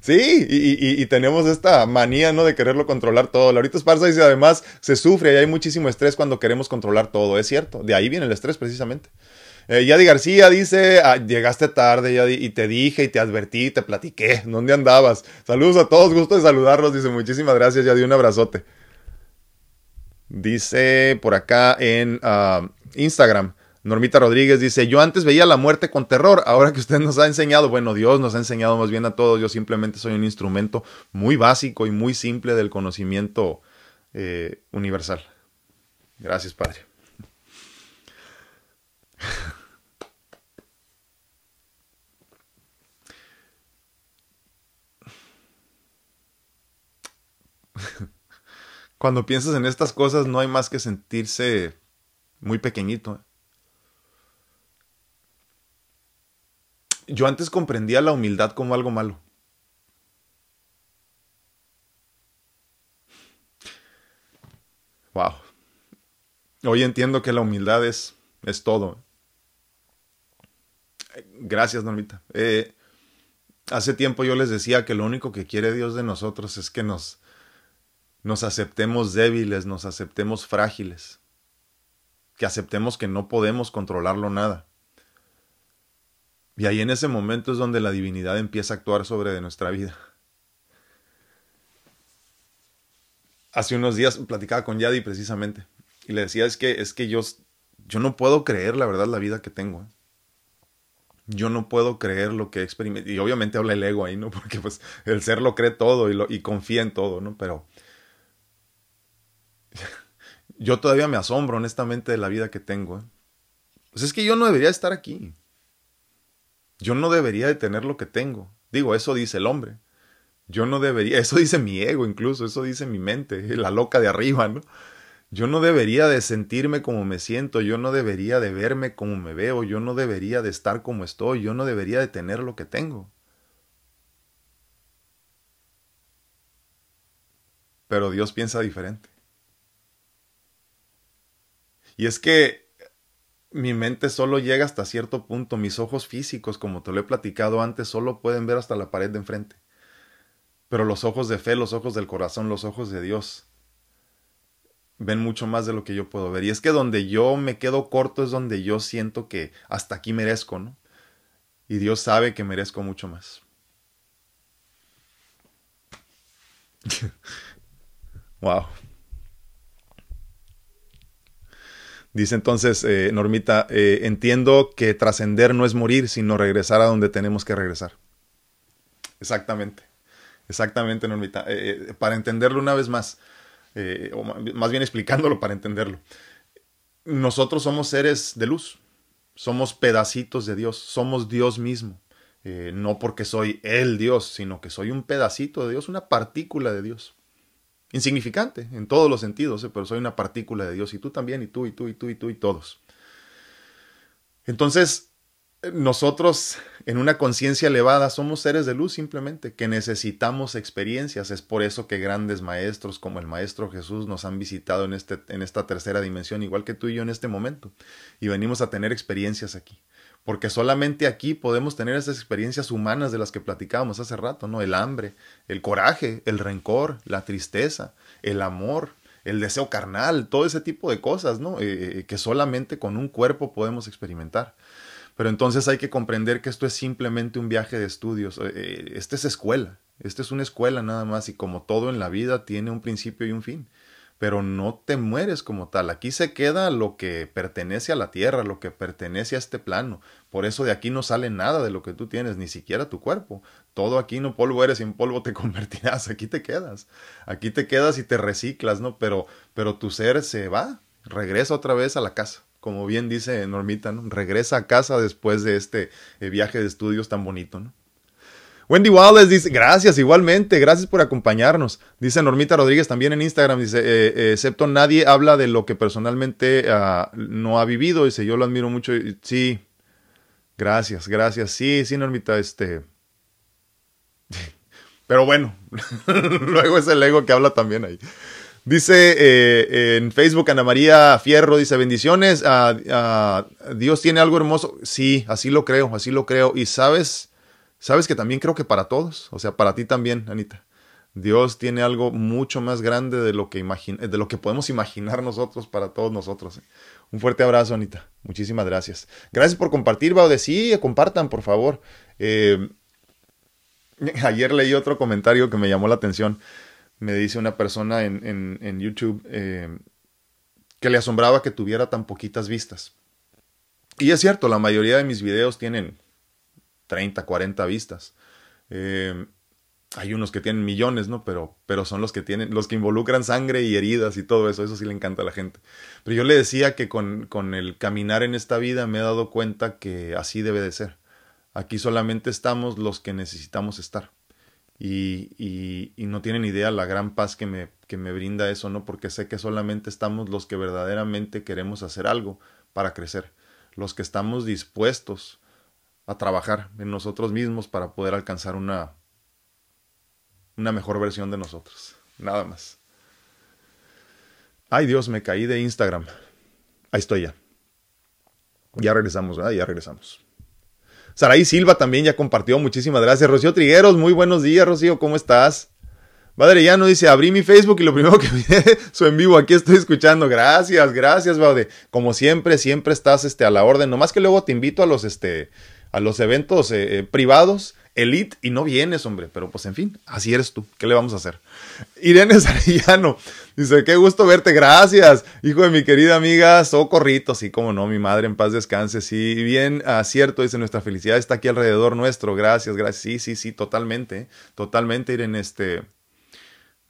Sí, y, tenemos esta manía, ¿no? De quererlo controlar todo. Laurita Esparza dice, además, se sufre y hay muchísimo estrés cuando queremos controlar todo. Es cierto, de ahí viene el estrés precisamente. Eh, Yadi García dice, ah, llegaste tarde y te dije y te advertí, te platiqué, ¿dónde andabas? Saludos a todos, gusto de saludarlos, dice, muchísimas gracias Yadi, un abrazote. Dice por acá en ah, Instagram, Normita Rodríguez dice, yo antes veía la muerte con terror, ahora que usted nos ha enseñado, bueno, Dios nos ha enseñado más bien a todos, yo simplemente soy un instrumento muy básico y muy simple del conocimiento eh, universal. Gracias, Padre. Cuando piensas en estas cosas no hay más que sentirse muy pequeñito. Yo antes comprendía la humildad como algo malo. Wow. Hoy entiendo que la humildad es, es todo. Gracias, Normita. Eh, hace tiempo yo les decía que lo único que quiere Dios de nosotros es que nos, nos aceptemos débiles, nos aceptemos frágiles, que aceptemos que no podemos controlarlo nada. Y ahí en ese momento es donde la divinidad empieza a actuar sobre de nuestra vida. Hace unos días platicaba con Yadi precisamente y le decía es que es que yo yo no puedo creer la verdad la vida que tengo. ¿eh? Yo no puedo creer lo que he experimentado. Y obviamente habla el ego ahí, ¿no? Porque pues el ser lo cree todo y, lo, y confía en todo, ¿no? Pero yo todavía me asombro honestamente de la vida que tengo. ¿eh? Pues es que yo no debería estar aquí. Yo no debería de tener lo que tengo. Digo, eso dice el hombre. Yo no debería, eso dice mi ego incluso, eso dice mi mente, la loca de arriba, ¿no? Yo no debería de sentirme como me siento, yo no debería de verme como me veo, yo no debería de estar como estoy, yo no debería de tener lo que tengo. Pero Dios piensa diferente. Y es que mi mente solo llega hasta cierto punto, mis ojos físicos, como te lo he platicado antes, solo pueden ver hasta la pared de enfrente. Pero los ojos de fe, los ojos del corazón, los ojos de Dios, ven mucho más de lo que yo puedo ver. Y es que donde yo me quedo corto es donde yo siento que hasta aquí merezco, ¿no? Y Dios sabe que merezco mucho más. wow. Dice entonces eh, Normita, eh, entiendo que trascender no es morir, sino regresar a donde tenemos que regresar. Exactamente, exactamente Normita. Eh, para entenderlo una vez más, o más bien explicándolo para entenderlo. Nosotros somos seres de luz, somos pedacitos de Dios, somos Dios mismo. No porque soy el Dios, sino que soy un pedacito de Dios, una partícula de Dios. Insignificante en todos los sentidos, eh, pero soy una partícula de Dios y tú también, y tú, y tú, y tú, y tú, y todos. Entonces, nosotros en una conciencia elevada somos seres de luz simplemente, que necesitamos experiencias. Es por eso que grandes maestros como el Maestro Jesús nos han visitado en, este, en esta tercera dimensión, igual que tú y yo en este momento. Y venimos a tener experiencias aquí. Porque solamente aquí podemos tener esas experiencias humanas de las que platicábamos hace rato, ¿no? El hambre, el coraje, el rencor, la tristeza, el amor, el deseo carnal, todo ese tipo de cosas, ¿no? Eh, eh, que solamente con un cuerpo podemos experimentar. Pero entonces hay que comprender que esto es simplemente un viaje de estudios. Eh, esta es escuela. Esta es una escuela nada más y como todo en la vida tiene un principio y un fin. Pero no te mueres como tal. Aquí se queda lo que pertenece a la tierra, lo que pertenece a este plano. Por eso de aquí no sale nada de lo que tú tienes, ni siquiera tu cuerpo. Todo aquí no polvo eres y en polvo te convertirás. Aquí te quedas. Aquí te quedas y te reciclas, ¿no? Pero, pero tu ser se va, regresa otra vez a la casa como bien dice Normita, ¿no? regresa a casa después de este eh, viaje de estudios tan bonito. ¿no? Wendy Wallace dice, gracias igualmente, gracias por acompañarnos. Dice Normita Rodríguez también en Instagram, dice, eh, eh, excepto nadie habla de lo que personalmente uh, no ha vivido, dice, yo lo admiro mucho. Sí, gracias, gracias. Sí, sí, Normita, este... Pero bueno, luego es el ego que habla también ahí. Dice eh, en Facebook Ana María Fierro, dice bendiciones, Dios tiene algo hermoso. Sí, así lo creo, así lo creo. Y sabes, sabes que también creo que para todos, o sea, para ti también, Anita. Dios tiene algo mucho más grande de lo que, de lo que podemos imaginar nosotros para todos nosotros. Un fuerte abrazo, Anita. Muchísimas gracias. Gracias por compartir, Baude. Sí, compartan, por favor. Eh, ayer leí otro comentario que me llamó la atención me dice una persona en, en, YouTube eh, que le asombraba que tuviera tan poquitas vistas. Y es cierto, la mayoría de mis videos tienen 30, 40 vistas. Eh, hay unos que tienen millones, ¿no? Pero, pero son los que tienen, los que involucran sangre y heridas y todo eso, eso sí le encanta a la gente. Pero yo le decía que con, con el caminar en esta vida me he dado cuenta que así debe de ser. Aquí solamente estamos los que necesitamos estar y, y, no tienen idea la gran paz que me, que me brinda eso, ¿no? Porque sé que solamente estamos los que verdaderamente queremos hacer algo para crecer, los que estamos dispuestos a trabajar en nosotros mismos para poder alcanzar una, una mejor versión de nosotros. Nada más. Ay Dios, me caí de Instagram. Ahí estoy ya. Ya regresamos, ¿verdad? Ya regresamos. Saraí Silva también ya compartió. Muchísimas gracias. Rocío Trigueros, muy buenos días, Rocío, ¿cómo estás? Padre no dice, abrí mi Facebook y lo primero que vi su en vivo, aquí estoy escuchando. Gracias, gracias, Baude. Como siempre, siempre estás este, a la orden. Nomás que luego te invito a los, este, a los eventos eh, eh, privados elite y no vienes, hombre. Pero pues en fin, así eres tú. ¿Qué le vamos a hacer? Irene Sarillano dice, qué gusto verte, gracias. Hijo de mi querida amiga Socorrito, sí, como no, mi madre en paz descanse. Sí, bien, acierto, dice, nuestra felicidad está aquí alrededor nuestro. Gracias, gracias. Sí, sí, sí, totalmente, totalmente, Irene, este...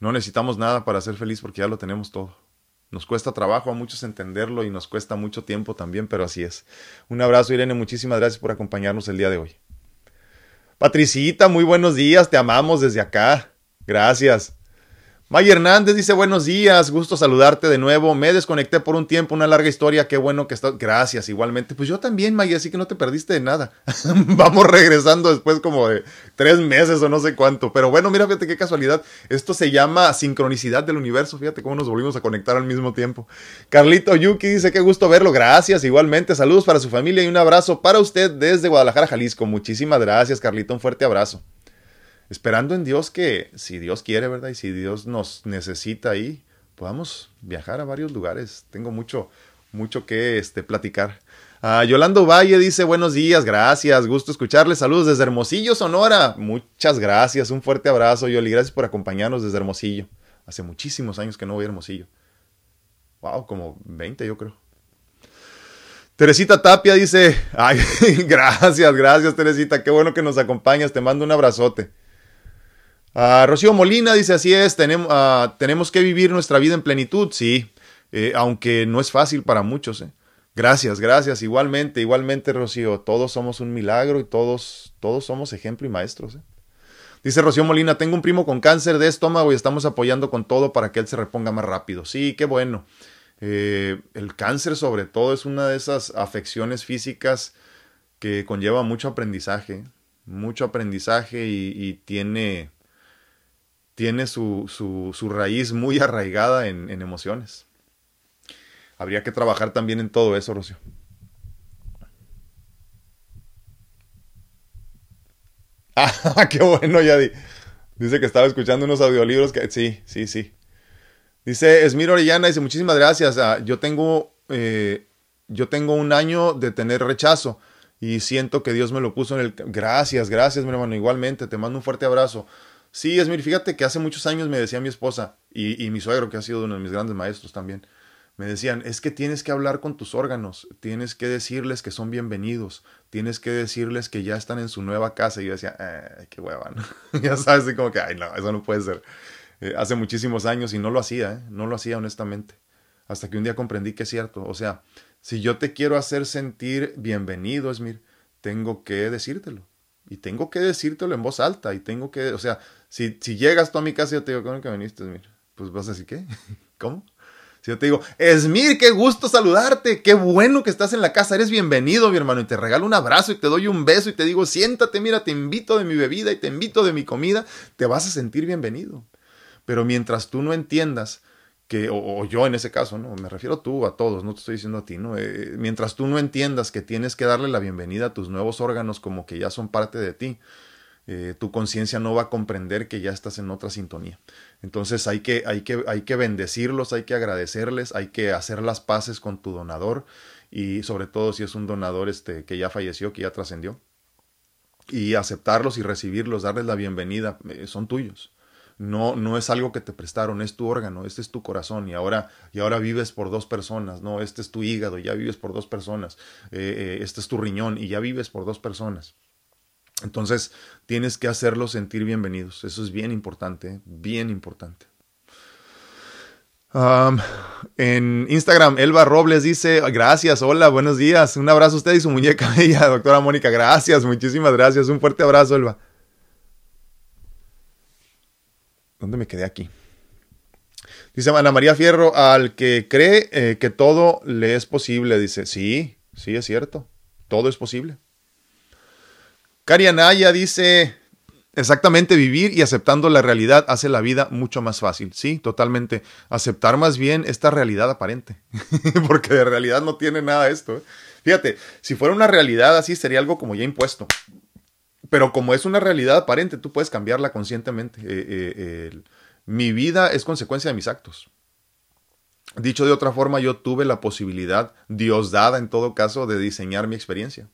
No necesitamos nada para ser feliz porque ya lo tenemos todo. Nos cuesta trabajo a muchos entenderlo y nos cuesta mucho tiempo también, pero así es. Un abrazo, Irene. Muchísimas gracias por acompañarnos el día de hoy. Patricita, muy buenos días, te amamos desde acá. Gracias. May Hernández dice buenos días, gusto saludarte de nuevo. Me desconecté por un tiempo, una larga historia, qué bueno que estás. Gracias, igualmente. Pues yo también, May, así que no te perdiste de nada. Vamos regresando después como de tres meses o no sé cuánto. Pero bueno, mira, fíjate qué casualidad. Esto se llama sincronicidad del universo. Fíjate cómo nos volvimos a conectar al mismo tiempo. Carlito Yuki dice qué gusto verlo. Gracias, igualmente. Saludos para su familia y un abrazo para usted desde Guadalajara, Jalisco. Muchísimas gracias, Carlito. Un fuerte abrazo esperando en Dios que, si Dios quiere, ¿verdad? Y si Dios nos necesita ahí, podamos viajar a varios lugares. Tengo mucho, mucho que este, platicar. Uh, Yolando Valle dice buenos días, gracias, gusto escucharles, saludos desde Hermosillo, Sonora. Muchas gracias, un fuerte abrazo, Yoli, gracias por acompañarnos desde Hermosillo. Hace muchísimos años que no voy a Hermosillo. Wow, como 20 yo creo. Teresita Tapia dice, ay, gracias, gracias Teresita, qué bueno que nos acompañas, te mando un abrazote. Uh, Rocío Molina dice, así es, tenemos, uh, tenemos que vivir nuestra vida en plenitud, sí, eh, aunque no es fácil para muchos. Eh. Gracias, gracias, igualmente, igualmente Rocío, todos somos un milagro y todos, todos somos ejemplo y maestros. Eh. Dice Rocío Molina, tengo un primo con cáncer de estómago y estamos apoyando con todo para que él se reponga más rápido. Sí, qué bueno. El cáncer sobre todo es una de esas afecciones físicas que conlleva mucho aprendizaje, mucho aprendizaje y tiene tiene su, su, su raíz muy arraigada en, emociones. Habría que trabajar también en todo eso, Rocio. Ah, qué bueno, Yadi. Dice que estaba escuchando unos audiolibros que... Sí, sí, sí. Dice Esmiro Orellana, dice, muchísimas gracias. Ah, yo tengo... Eh, yo tengo un año de tener rechazo y siento que Dios me lo puso en el... Gracias, gracias, mi hermano. Igualmente, te mando un fuerte abrazo. Sí, Esmir, fíjate que hace muchos años me decía mi esposa y, mi suegro, que ha sido uno de mis grandes maestros también, me decían, es que tienes que hablar con tus órganos, tienes que decirles que son bienvenidos, tienes que decirles que ya están en su nueva casa. Y yo decía, eh, qué hueva, ¿no? ya sabes, como que, ay, no, eso no puede ser. Eh, hace muchísimos años y no lo hacía, ¿eh? no lo hacía honestamente. Hasta que un día comprendí que es cierto. O sea, si yo te quiero hacer sentir bienvenido, Esmir, tengo que decírtelo. Y tengo que decírtelo en voz alta. Y tengo que, o sea, si, si llegas tú a mi casa y yo te digo, ¿cómo que viniste, Esmir? Pues vas a decir, ¿qué? ¿Cómo? Si yo te digo, Esmir, qué gusto saludarte, qué bueno que estás en la casa, eres bienvenido, mi hermano, y te regalo un abrazo y te doy un beso y te digo, siéntate, mira, te invito de mi bebida y te invito de mi comida, te vas a sentir bienvenido. Pero mientras tú no entiendas que, o, yo en ese caso, ¿no? Me refiero tú, a todos, no te estoy diciendo a ti, ¿no? Eh, mientras tú no entiendas que tienes que darle la bienvenida a tus nuevos órganos como que ya son parte de ti, eh, tu conciencia no va a comprender que ya estás en otra sintonía. Entonces hay que, hay, que, hay que bendecirlos, hay que agradecerles, hay que hacer las paces con tu donador y sobre todo si es un donador este, que ya falleció, que ya trascendió. Y aceptarlos y recibirlos, darles la bienvenida, eh, son tuyos. No, no es algo que te prestaron, es tu órgano, este es tu corazón y ahora, y ahora vives por dos personas, no, este es tu hígado, ya vives por dos personas, eh, este es tu riñón y ya vives por dos personas. Entonces tienes que hacerlos sentir bienvenidos. Eso es bien importante, bien importante. En Instagram, Elba Robles dice, gracias, hola, buenos días, un abrazo a usted y su muñeca bella, doctora Mónica, gracias, muchísimas gracias, un fuerte abrazo, Elba. ¿Dónde me quedé aquí? Dice Ana María Fierro, al que cree eh, que todo le es posible, dice, sí, sí es cierto, todo es posible. Cari Anaya dice, exactamente, vivir y aceptando la realidad hace la vida mucho más fácil. Sí, totalmente. Aceptar más bien esta realidad aparente, porque de realidad no tiene nada esto. ¿eh? Fíjate, si fuera una realidad así sería algo como ya impuesto. Pero como es una realidad aparente, tú puedes cambiarla conscientemente. Eh, eh, mi vida es consecuencia de mis actos. Dicho de otra forma, yo tuve la posibilidad, Dios dada en todo caso, de diseñar mi experiencia.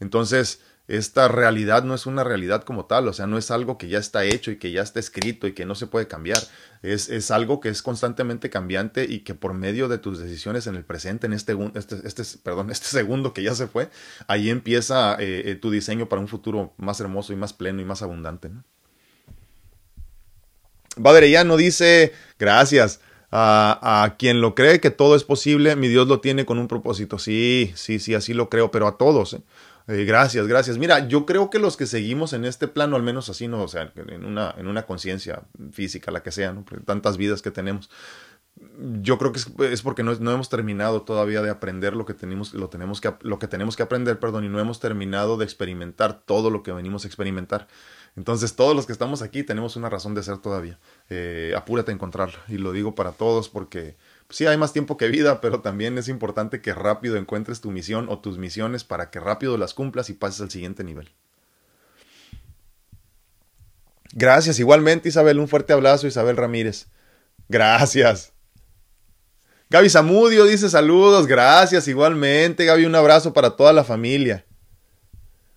Entonces, esta realidad no es una realidad como tal, o sea, no es algo que ya está hecho y que ya está escrito y que no se puede cambiar. Es, es algo que es constantemente cambiante y que por medio de tus decisiones en el presente, en este, este, este, perdón, este segundo que ya se fue, ahí empieza eh, eh, tu diseño para un futuro más hermoso y más pleno y más abundante. ¿no? no dice, gracias. A, a, quien lo cree que todo es posible, mi Dios lo tiene con un propósito. Sí, sí, sí, así lo creo, pero a todos. ¿eh? Eh, gracias, gracias. Mira, yo creo que los que seguimos en este plano, al menos así, no, o sea, en una, en una conciencia física, la que sea, ¿no? tantas vidas que tenemos, yo creo que es, porque no, no, hemos terminado todavía de aprender lo que tenemos, lo tenemos que, lo que tenemos que aprender, perdón, y no hemos terminado de experimentar todo lo que venimos a experimentar. Entonces, todos los que estamos aquí tenemos una razón de ser todavía. Eh, apúrate a encontrarla. Y lo digo para todos porque sí hay más tiempo que vida, pero también es importante que rápido encuentres tu misión o tus misiones para que rápido las cumplas y pases al siguiente nivel. Gracias, igualmente Isabel, un fuerte abrazo Isabel Ramírez. Gracias. Gaby Zamudio dice saludos, gracias, igualmente Gaby, un abrazo para toda la familia.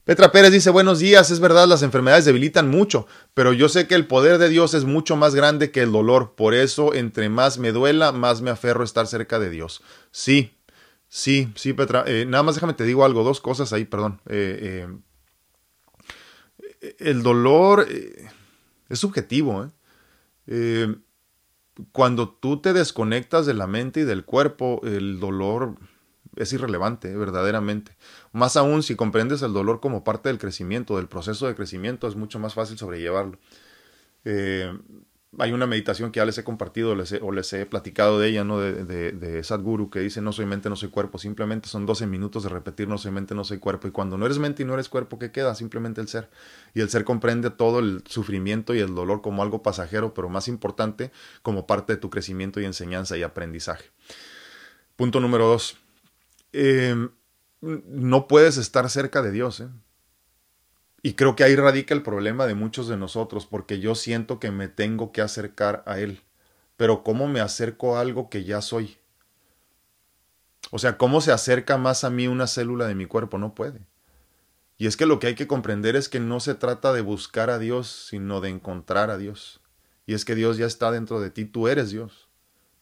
Petra Pérez dice buenos días, es verdad, las enfermedades debilitan mucho, pero yo sé que el poder de Dios es mucho más grande que el dolor, por eso entre más me duela, más me aferro a estar cerca de Dios. Sí, sí, sí, Petra, eh, nada más déjame te digo algo, dos cosas ahí, perdón. Eh, eh, el dolor es subjetivo. cuando tú te desconectas de la mente y del cuerpo, el dolor es irrelevante, verdaderamente. Más aún, si comprendes el dolor como parte del crecimiento, del proceso de crecimiento, es mucho más fácil sobrellevarlo. Eh, hay una meditación que ya les he compartido o les he platicado de ella, ¿no? De, de, de, Sadhguru, que dice no soy mente, no soy cuerpo. Simplemente son 12 minutos de repetir no soy mente, no soy cuerpo. Y cuando no eres mente y no eres cuerpo, ¿qué queda? Simplemente el ser. Y el ser comprende todo el sufrimiento y el dolor como algo pasajero, pero más importante, como parte de tu crecimiento y enseñanza y aprendizaje. Punto número dos. Eh, no puedes estar cerca de Dios. ¿eh? Y creo que ahí radica el problema de muchos de nosotros, porque yo siento que me tengo que acercar a Él. Pero ¿cómo me acerco a algo que ya soy? O sea, ¿cómo se acerca más a mí una célula de mi cuerpo? No puede. Y es que lo que hay que comprender es que no se trata de buscar a Dios, sino de encontrar a Dios. Y es que Dios ya está dentro de ti, tú eres Dios.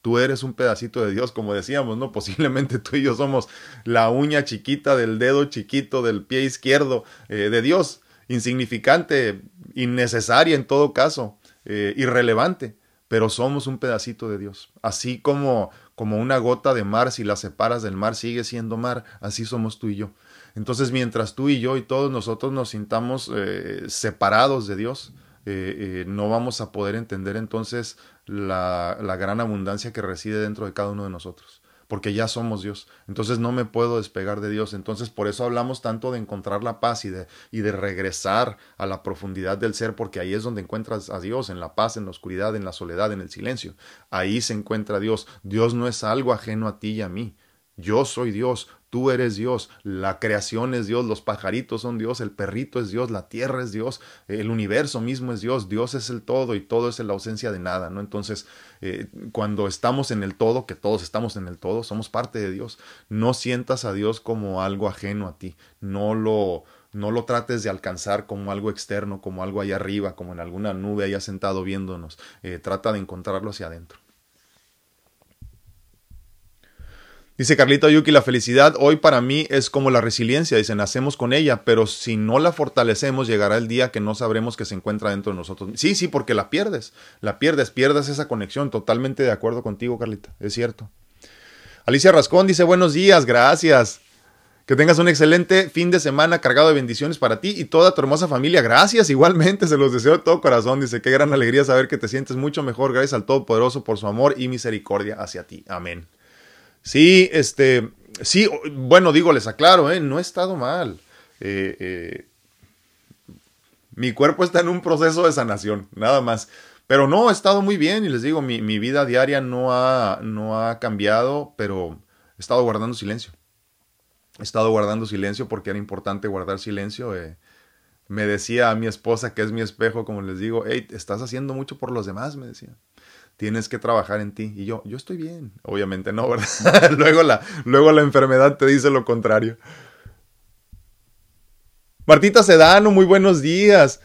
Tú eres un pedacito de Dios, como decíamos, ¿no? Posiblemente tú y yo somos la uña chiquita del dedo chiquito del pie izquierdo eh, de Dios, insignificante, innecesaria en todo caso, eh, irrelevante, pero somos un pedacito de Dios. Así como, como una gota de mar, si la separas del mar, sigue siendo mar, así somos tú y yo. Entonces, mientras tú y yo y todos nosotros nos sintamos eh, separados de Dios, no vamos a poder entender entonces la, la, gran abundancia que reside dentro de cada uno de nosotros, porque ya somos Dios. Entonces no me puedo despegar de Dios. Entonces por eso hablamos tanto de encontrar la paz y de, y de regresar a la profundidad del ser, porque ahí es donde encuentras a Dios, en la paz, en la oscuridad, en la soledad, en el silencio. Ahí se encuentra Dios. Dios no es algo ajeno a ti y a mí. Yo soy Dios, Tú eres Dios, la creación es Dios, los pajaritos son Dios, el perrito es Dios, la tierra es Dios, el universo mismo es Dios, Dios es el todo y todo es la ausencia de nada, ¿no? Entonces, eh, cuando estamos en el todo, que todos estamos en el todo, somos parte de Dios, no sientas a Dios como algo ajeno a ti, no lo, no lo trates de alcanzar como algo externo, como algo allá arriba, como en alguna nube allá sentado viéndonos, eh, trata de encontrarlo hacia adentro. Dice Carlito Yuki, la felicidad hoy para mí es como la resiliencia, dice, nacemos con ella, pero si no la fortalecemos llegará el día que no sabremos que se encuentra dentro de nosotros. Sí, sí, porque la pierdes, la pierdes, pierdes esa conexión, totalmente de acuerdo contigo, Carlita, es cierto. Alicia Rascón dice, buenos días, gracias. Que tengas un excelente fin de semana cargado de bendiciones para ti y toda tu hermosa familia. Gracias, igualmente, se los deseo de todo corazón. Dice, qué gran alegría saber que te sientes mucho mejor. Gracias al Todopoderoso por su amor y misericordia hacia ti. Amén. Sí, este, sí, bueno, digo, les aclaro, ¿eh? no he estado mal. Eh, eh, mi cuerpo está en un proceso de sanación, nada más. Pero no, he estado muy bien y les digo, mi, mi vida diaria no ha, no ha cambiado, pero he estado guardando silencio. He estado guardando silencio porque era importante guardar silencio. Eh, me decía a mi esposa, que es mi espejo, como les digo, hey, estás haciendo mucho por los demás, me decía tienes que trabajar en ti. Y yo, yo estoy bien. Obviamente no, ¿verdad? luego, la, luego la enfermedad te dice lo contrario. Martita Sedano, muy buenos días.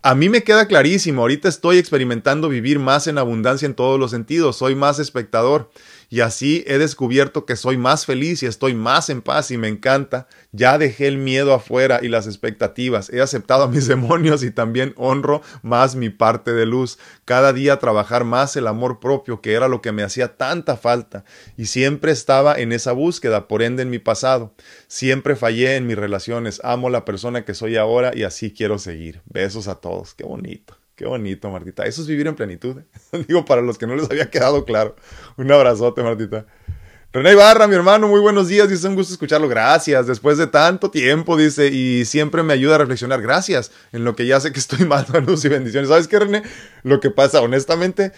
A mí me queda clarísimo, ahorita estoy experimentando vivir más en abundancia en todos los sentidos, soy más espectador y así he descubierto que soy más feliz y estoy más en paz y me encanta. Ya dejé el miedo afuera y las expectativas. He aceptado a mis demonios y también honro más mi parte de luz. Cada día trabajar más el amor propio, que era lo que me hacía tanta falta. Y siempre estaba en esa búsqueda, por ende en mi pasado. Siempre fallé en mis relaciones. Amo la persona que soy ahora y así quiero seguir. Besos a todos. Qué bonito. Qué bonito, Martita. Eso es vivir en plenitud. Digo, para los que no les había quedado claro. Un abrazote, Martita. René Ibarra, mi hermano, muy buenos días. Dice, un gusto escucharlo. Gracias. Después de tanto tiempo, dice, y siempre me ayuda a reflexionar. Gracias. En lo que ya sé que estoy mal. Saludos y bendiciones. ¿Sabes qué, René? Lo que pasa, honestamente,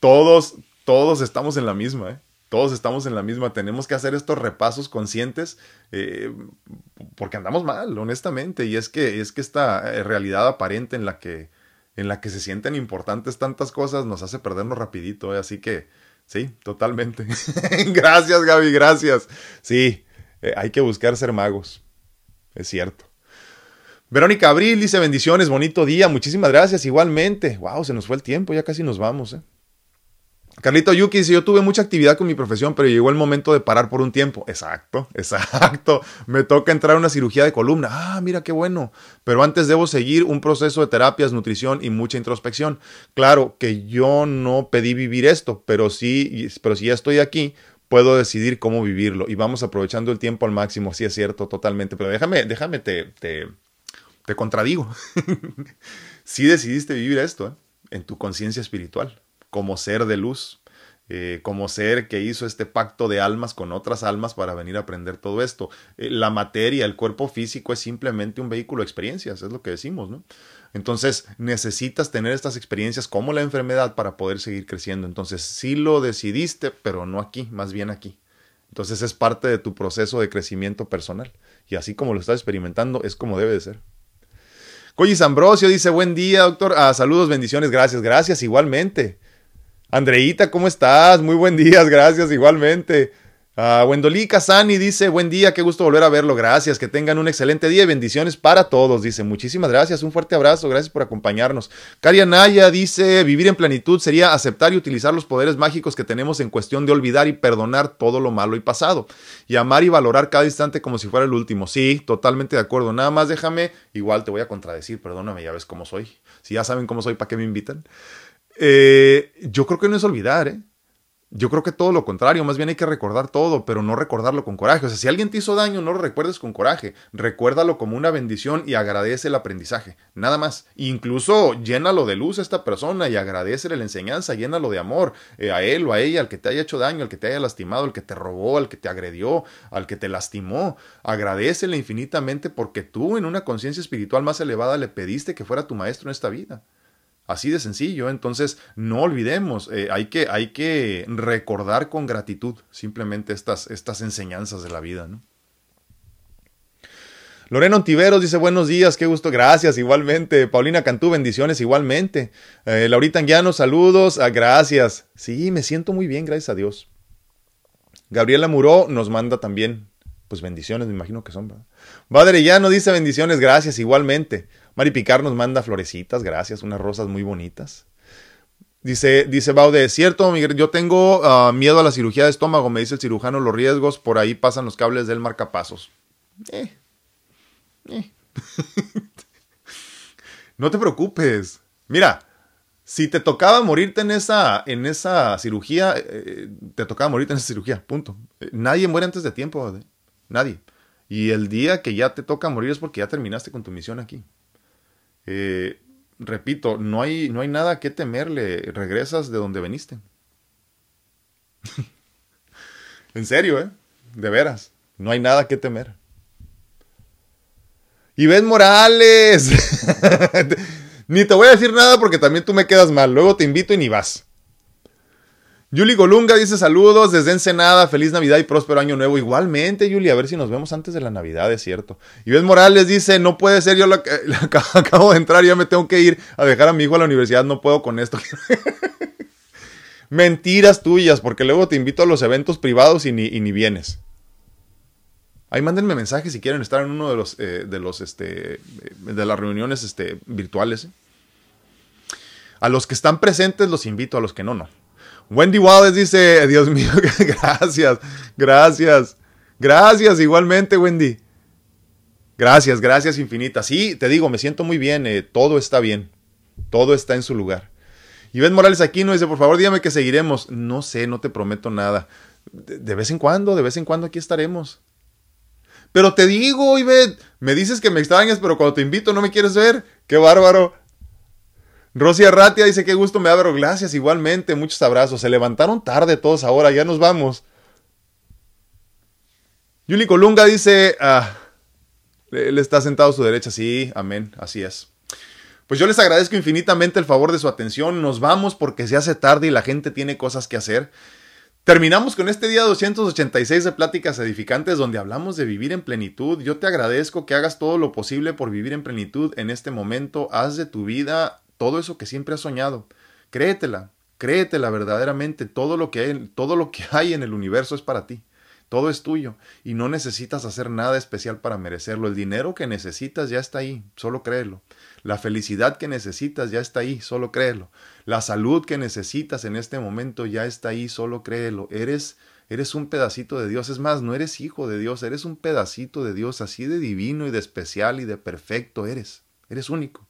todos, todos estamos en la misma, ¿eh? Todos estamos en la misma. Tenemos que hacer estos repasos conscientes eh, porque andamos mal, honestamente. Y es que, es que esta eh, realidad aparente en la que en la que se sienten importantes tantas cosas nos hace perdernos rapidito, ¿eh? así que sí, totalmente. gracias Gaby, gracias. Sí, eh, hay que buscar ser magos, es cierto. Verónica Abril dice bendiciones, bonito día, muchísimas gracias igualmente. Wow, se nos fue el tiempo, ya casi nos vamos. ¿eh? Carlito Yuki dice, yo tuve mucha actividad con mi profesión, pero llegó el momento de parar por un tiempo. Exacto, exacto. Me toca entrar a una cirugía de columna. Ah, mira qué bueno. Pero antes debo seguir un proceso de terapias, nutrición y mucha introspección. Claro que yo no pedí vivir esto, pero sí, pero si ya estoy aquí, puedo decidir cómo vivirlo. Y vamos aprovechando el tiempo al máximo, sí es cierto, totalmente. Pero déjame, déjame, te, te, te contradigo. sí decidiste vivir esto, ¿eh? en tu conciencia espiritual como ser de luz, eh, como ser que hizo este pacto de almas con otras almas para venir a aprender todo esto. Eh, la materia, el cuerpo físico es simplemente un vehículo de experiencias, es lo que decimos, ¿no? Entonces necesitas tener estas experiencias como la enfermedad para poder seguir creciendo. Entonces sí lo decidiste, pero no aquí, más bien aquí. Entonces es parte de tu proceso de crecimiento personal. Y así como lo estás experimentando, es como debe de ser. Collis Ambrosio dice, buen día, doctor. Ah, saludos, bendiciones, gracias, gracias, igualmente. Andreita, ¿cómo estás? Muy buen día, gracias igualmente. Uh, Wendolí Casani dice, buen día, qué gusto volver a verlo, gracias, que tengan un excelente día y bendiciones para todos, dice, muchísimas gracias, un fuerte abrazo, gracias por acompañarnos. Caria Naya dice, vivir en plenitud sería aceptar y utilizar los poderes mágicos que tenemos en cuestión de olvidar y perdonar todo lo malo y pasado, y amar y valorar cada instante como si fuera el último. Sí, totalmente de acuerdo, nada más déjame, igual te voy a contradecir, perdóname, ya ves cómo soy. Si ya saben cómo soy, ¿para qué me invitan? Eh, yo creo que no es olvidar, ¿eh? Yo creo que todo lo contrario, más bien hay que recordar todo, pero no recordarlo con coraje. O sea, si alguien te hizo daño, no lo recuerdes con coraje. Recuérdalo como una bendición y agradece el aprendizaje. Nada más. Incluso llénalo de luz a esta persona y agradece la enseñanza, llénalo de amor eh, a él o a ella, al que te haya hecho daño, al que te haya lastimado, al que te robó, al que te agredió, al que te lastimó. Agradecele infinitamente porque tú en una conciencia espiritual más elevada le pediste que fuera tu maestro en esta vida. Así de sencillo, entonces no olvidemos, eh, hay, que, hay que recordar con gratitud simplemente estas, estas enseñanzas de la vida. ¿no? Lorena Ontiveros dice buenos días, qué gusto, gracias, igualmente. Paulina Cantú, bendiciones, igualmente. Eh, Laurita Anguiano, saludos, ah, gracias. Sí, me siento muy bien, gracias a Dios. Gabriela Muró nos manda también, pues bendiciones, me imagino que son. ¿verdad? no dice bendiciones, gracias, igualmente. Mari Picar nos manda florecitas, gracias, unas rosas muy bonitas. Dice, dice Baude, cierto, Miguel, yo tengo ah, miedo a la cirugía de estómago, me dice el cirujano, los riesgos, por ahí pasan los cables del marcapasos. Eh, eh. no te preocupes. Mira, si te tocaba morirte en esa, en esa cirugía, eh, te tocaba morirte en esa cirugía, punto. nadie muere antes de tiempo, nadie. Y el día que ya te toca morir es porque ya terminaste con tu misión aquí. Eh, repito, no hay, no hay nada que temerle, regresas de donde veniste. en serio, ¿eh? De veras, no hay nada que temer. Y Morales, ni te voy a decir nada porque también tú me quedas mal, luego te invito y ni vas. Yuli Golunga dice saludos desde Ensenada, feliz Navidad y próspero año nuevo. Igualmente, Yuli, a ver si nos vemos antes de la Navidad, es cierto. Y ves Morales dice, no puede ser, yo acabo de entrar, ya me tengo que ir a dejar a mi hijo a la universidad, no puedo con esto. Mentiras tuyas, porque luego te invito a los eventos privados y ni, ni vienes. Ahí mándenme mensajes si quieren estar en uno de los, eh, de los, este, de las reuniones, este, virtuales. A los que están presentes los invito, a los que no, no. Wendy Wallace dice, Dios mío, gracias, gracias, gracias igualmente, Wendy. Gracias, gracias infinitas. Sí, te digo, me siento muy bien, eh, todo está bien, todo está en su lugar. Y Ben Morales aquí no dice, por favor, dígame que seguiremos. No sé, no te prometo nada. De, vez en cuando, de vez en cuando aquí estaremos. Pero te digo, Ivette, me dices que me extrañas, pero cuando te invito no me quieres ver. Qué bárbaro. Rosy Arratia dice, qué gusto me abro. Gracias, igualmente, muchos abrazos. Se levantaron tarde todos ahora, ya nos vamos. Yuli Colunga dice, ah, él está sentado a su derecha, sí, amén, así es. Pues yo les agradezco infinitamente el favor de su atención. Nos vamos porque se hace tarde y la gente tiene cosas que hacer. Terminamos con este día 286 de Pláticas Edificantes donde hablamos de vivir en plenitud. Yo te agradezco que hagas todo lo posible por vivir en plenitud en este momento. Haz de tu vida todo eso que siempre has soñado. Créetela, créetela verdaderamente. Todo lo que hay, todo lo que hay en el universo es para ti. Todo es tuyo y no necesitas hacer nada especial para merecerlo. El dinero que necesitas ya está ahí, solo créelo. La felicidad que necesitas ya está ahí, solo créelo. La salud que necesitas en este momento ya está ahí, solo créelo. Eres eres un pedacito de Dios, es más, no eres hijo de Dios, eres un pedacito de Dios, así de divino y de especial y de perfecto eres. Eres único.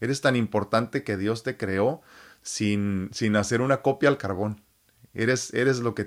Eres tan importante que Dios te creó sin sin hacer una copia al carbón. Eres eres lo que